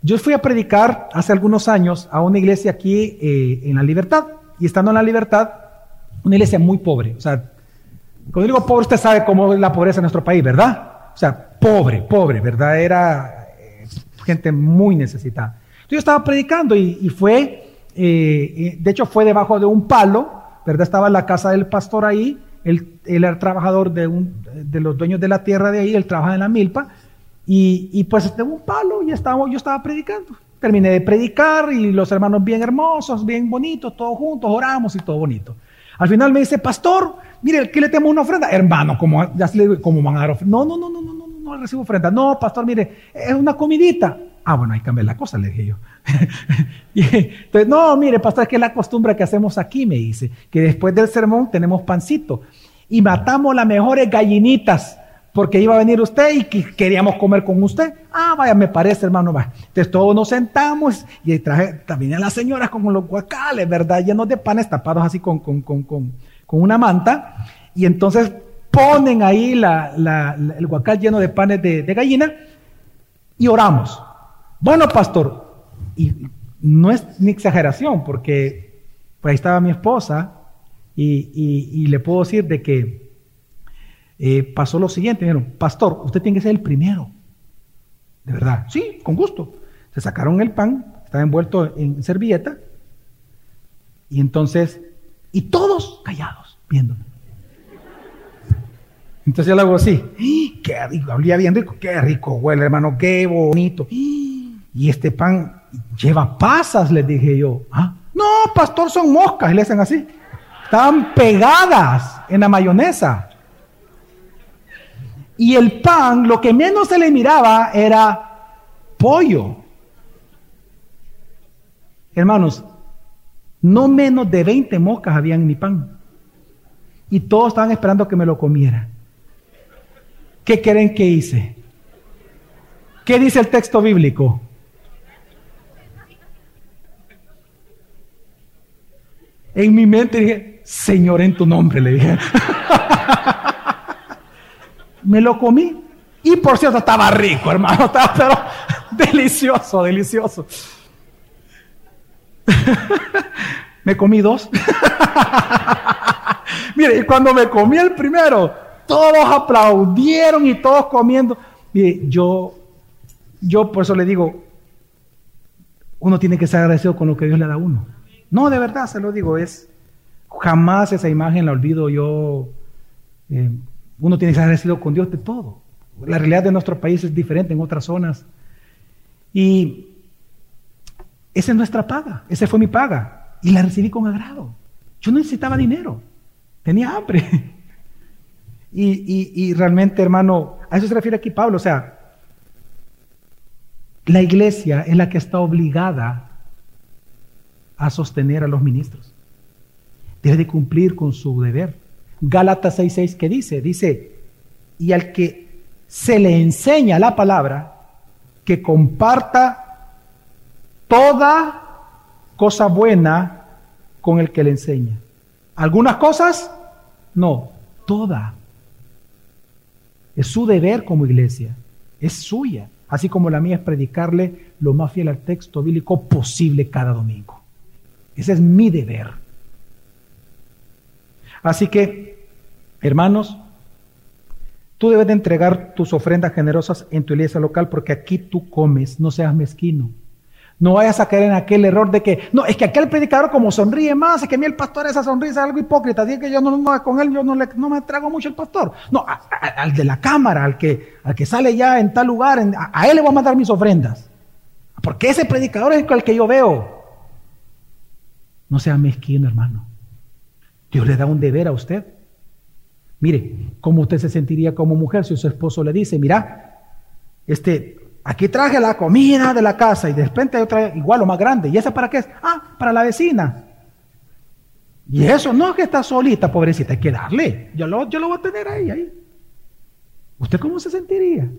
Yo fui a predicar hace algunos años a una iglesia aquí eh, en La Libertad. Y estando en La Libertad, una iglesia muy pobre. O sea, cuando digo pobre, usted sabe cómo es la pobreza en nuestro país, ¿verdad? O sea, pobre, pobre, ¿verdad? Era eh, gente muy necesitada. Entonces yo estaba predicando y, fue, eh, de hecho fue debajo de un palo, ¿verdad? Estaba la casa del pastor ahí. Él, él era trabajador de, un, de los dueños de la tierra de ahí, él trabajaba en la milpa. Y, pues tengo un palo y estaba, yo estaba predicando. Terminé de predicar y los hermanos bien hermosos, bien bonitos, todos juntos, oramos y todo bonito. Al final me dice, pastor, mire, ¿qué le tenemos una ofrenda? Hermano, como, ya le digo, ¿cómo van a dar ofrenda? No, no, no, no, no, no, no, no recibo ofrenda. No, pastor, mire, es una comidita. Ah, bueno, hay que cambiar la cosa, le dije yo. entonces, no, mire, pastor, es que es la costumbre que hacemos aquí, me dice, que después del sermón tenemos pancito y matamos las mejores gallinitas porque iba a venir usted y queríamos comer con usted. Ah, vaya, me parece, hermano. Va. Entonces todos nos sentamos y traje también a las señoras con los guacales, ¿verdad? Llenos de panes tapados así con, con, con, con, una manta. Y entonces ponen ahí la, el guacal lleno de panes de, gallina y oramos. Bueno, pastor, y no es ni exageración, porque por ahí estaba mi esposa y, y le puedo decir de que eh, pasó lo siguiente, dijeron, pastor, usted tiene que ser el primero. De verdad, sí, con gusto. Se sacaron el pan, estaba envuelto en servilleta, y entonces, y todos callados, viéndome. Entonces yo le hago así, ¡Ah! qué rico, olía bien rico, qué rico huele, hermano, qué bonito. Este pan lleva pasas, les dije yo. ¿Ah? No, pastor, son moscas, y le hacen así. Estaban pegadas en la mayonesa. Y el pan, lo que menos se le miraba era pollo. Hermanos, no menos de 20 moscas había en mi pan. Y todos estaban esperando que me lo comiera. ¿Qué creen que hice? ¿Qué dice el texto bíblico? En mi mente dije, Señor, en tu nombre, le dije. me lo comí. Y por cierto, estaba rico, hermano, estaba delicioso, delicioso. me comí dos. Mire, y cuando me comí el primero, todos aplaudieron y todos comiendo. Mire, yo, yo por eso le digo, uno tiene que ser agradecido con lo que Dios le da a uno. No, de verdad, se lo digo, es jamás esa imagen la olvido yo. Eh, uno tiene que ser agradecido con Dios de todo. La realidad de nuestro país es diferente en otras zonas. Y esa es nuestra paga, esa fue mi paga. Y la recibí con agrado. Yo no necesitaba dinero, tenía hambre. Y, y, realmente, hermano, a eso se refiere aquí Pablo. O sea, la iglesia es la que está obligada a sostener a los ministros. Debe de cumplir con su deber. Gálatas 6:6 que dice, dice, y al que se le enseña la palabra, que comparta toda cosa buena con el que le enseña. ¿Algunas cosas? No, toda. Es su deber como iglesia, es suya, así como la mía es predicarle lo más fiel al texto bíblico posible cada domingo. Ese es mi deber. Así que, hermanos, tú debes de entregar tus ofrendas generosas en tu iglesia local porque aquí tú comes, no seas mezquino. No vayas a caer en aquel error de que, no, es que aquel predicador como sonríe más, es que a mí el pastor esa sonrisa es algo hipócrita, así que yo no, no con él yo no, le, me trago mucho el pastor. No, al de la cámara, al que, al que sale ya en tal lugar, a, a, él le voy a mandar mis ofrendas. Porque ese predicador es el que yo veo. No sea mezquino, hermano. Dios le da un deber a usted. Mire, ¿cómo usted se sentiría como mujer si su esposo le dice, mira, este, Aquí traje la comida de la casa y de repente hay otra igual o más grande. ¿Y esa para qué es? Ah, para la vecina. Y eso no es que está solita, pobrecita, hay que darle. Yo lo, yo lo voy a tener ahí, ahí. ¿Usted cómo se sentiría?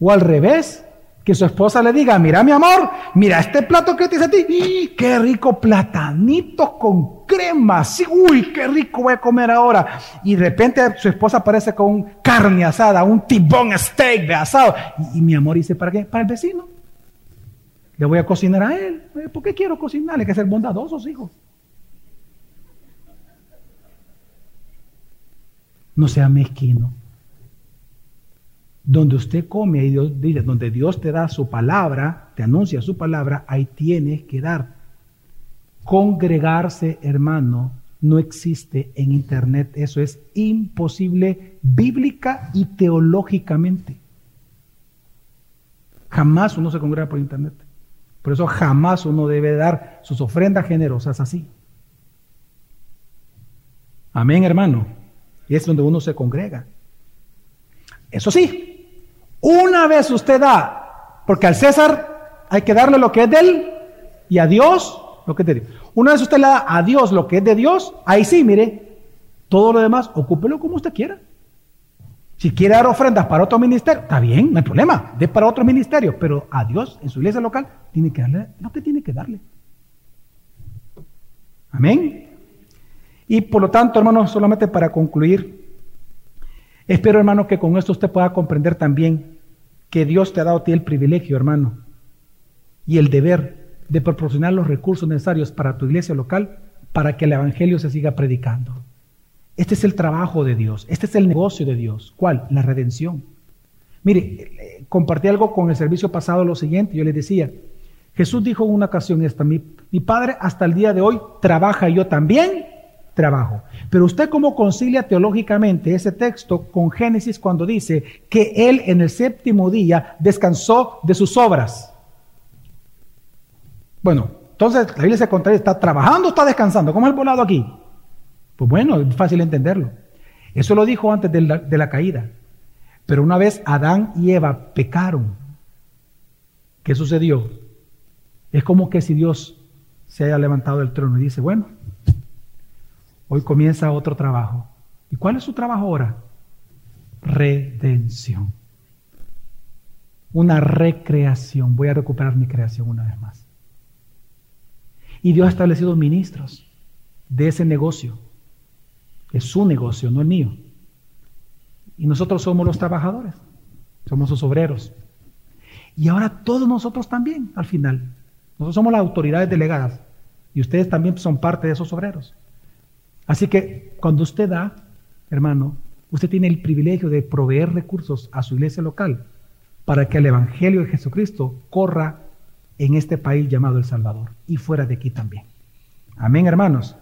O al revés, que su esposa le diga, mira mi amor, mira este plato que te hice a ti, qué rico platanito con crema, sí, uy, qué rico voy a comer ahora. Y de repente su esposa aparece con carne asada, un tibón steak de asado. Y, mi amor dice, ¿para qué? Para el vecino. Le voy a cocinar a él. Eh, ¿Por qué quiero cocinarle? Hay que ser bondadosos, hijos. No sea mezquino donde usted come y Dios, donde Dios te da su palabra, te anuncia su palabra, ahí tienes que dar. Congregarse, hermano, no existe en internet. Eso es imposible bíblica y teológicamente. Jamás uno se congrega por internet. Por eso jamás uno debe dar sus ofrendas generosas así. Amén, hermano. Y es donde uno se congrega. Eso sí, una vez usted da, porque al César hay que darle lo que es de él y a Dios lo que es de Dios. Una vez usted le da a Dios lo que es de Dios, ahí sí, mire, todo lo demás, ocúpelo como usted quiera. Si quiere dar ofrendas para otro ministerio, está bien, no hay problema, de para otro ministerio, pero a Dios en su iglesia local tiene que darle lo que tiene que darle. Amén. Y por lo tanto, hermanos, solamente para concluir, espero, hermano, que con esto usted pueda comprender también que Dios te ha dado a ti el privilegio, hermano, y el deber de proporcionar los recursos necesarios para tu iglesia local para que el Evangelio se siga predicando. Este es el trabajo de Dios, este es el negocio de Dios. ¿Cuál? La redención. Mire, eh, compartí algo con el servicio pasado lo siguiente, yo le decía, Jesús dijo en una ocasión esta, mi, Padre hasta el día de hoy trabaja yo también trabajo. Pero usted cómo concilia teológicamente ese texto con Génesis cuando dice que Él en el séptimo día descansó de sus obras. Bueno, entonces la Biblia se contradice, ¿está trabajando está descansando? ¿Cómo es el volado aquí? Pues bueno, es fácil entenderlo. Eso lo dijo antes de la, de la caída. Pero una vez Adán y Eva pecaron, ¿qué sucedió? Es como que si Dios se haya levantado del trono y dice, bueno, Hoy comienza otro trabajo. ¿Y cuál es su trabajo ahora? Redención. Una recreación. Voy a recuperar mi creación una vez más. Y Dios ha establecido ministros de ese negocio. Es su negocio, no el mío. Y nosotros somos los trabajadores. Somos sus obreros. Y ahora todos nosotros también, al final. Nosotros somos las autoridades delegadas. Y ustedes también son parte de esos obreros. Así que cuando usted da, hermano, usted tiene el privilegio de proveer recursos a su iglesia local para que el Evangelio de Jesucristo corra en este país llamado El Salvador y fuera de aquí también. Amén, hermanos.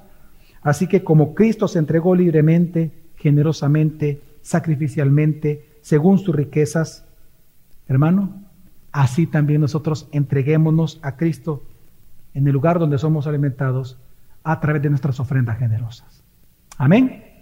Así que como Cristo se entregó libremente, generosamente, sacrificialmente, según sus riquezas, hermano, así también nosotros entreguémonos a Cristo en el lugar donde somos alimentados a través de nuestras ofrendas generosas. Amén.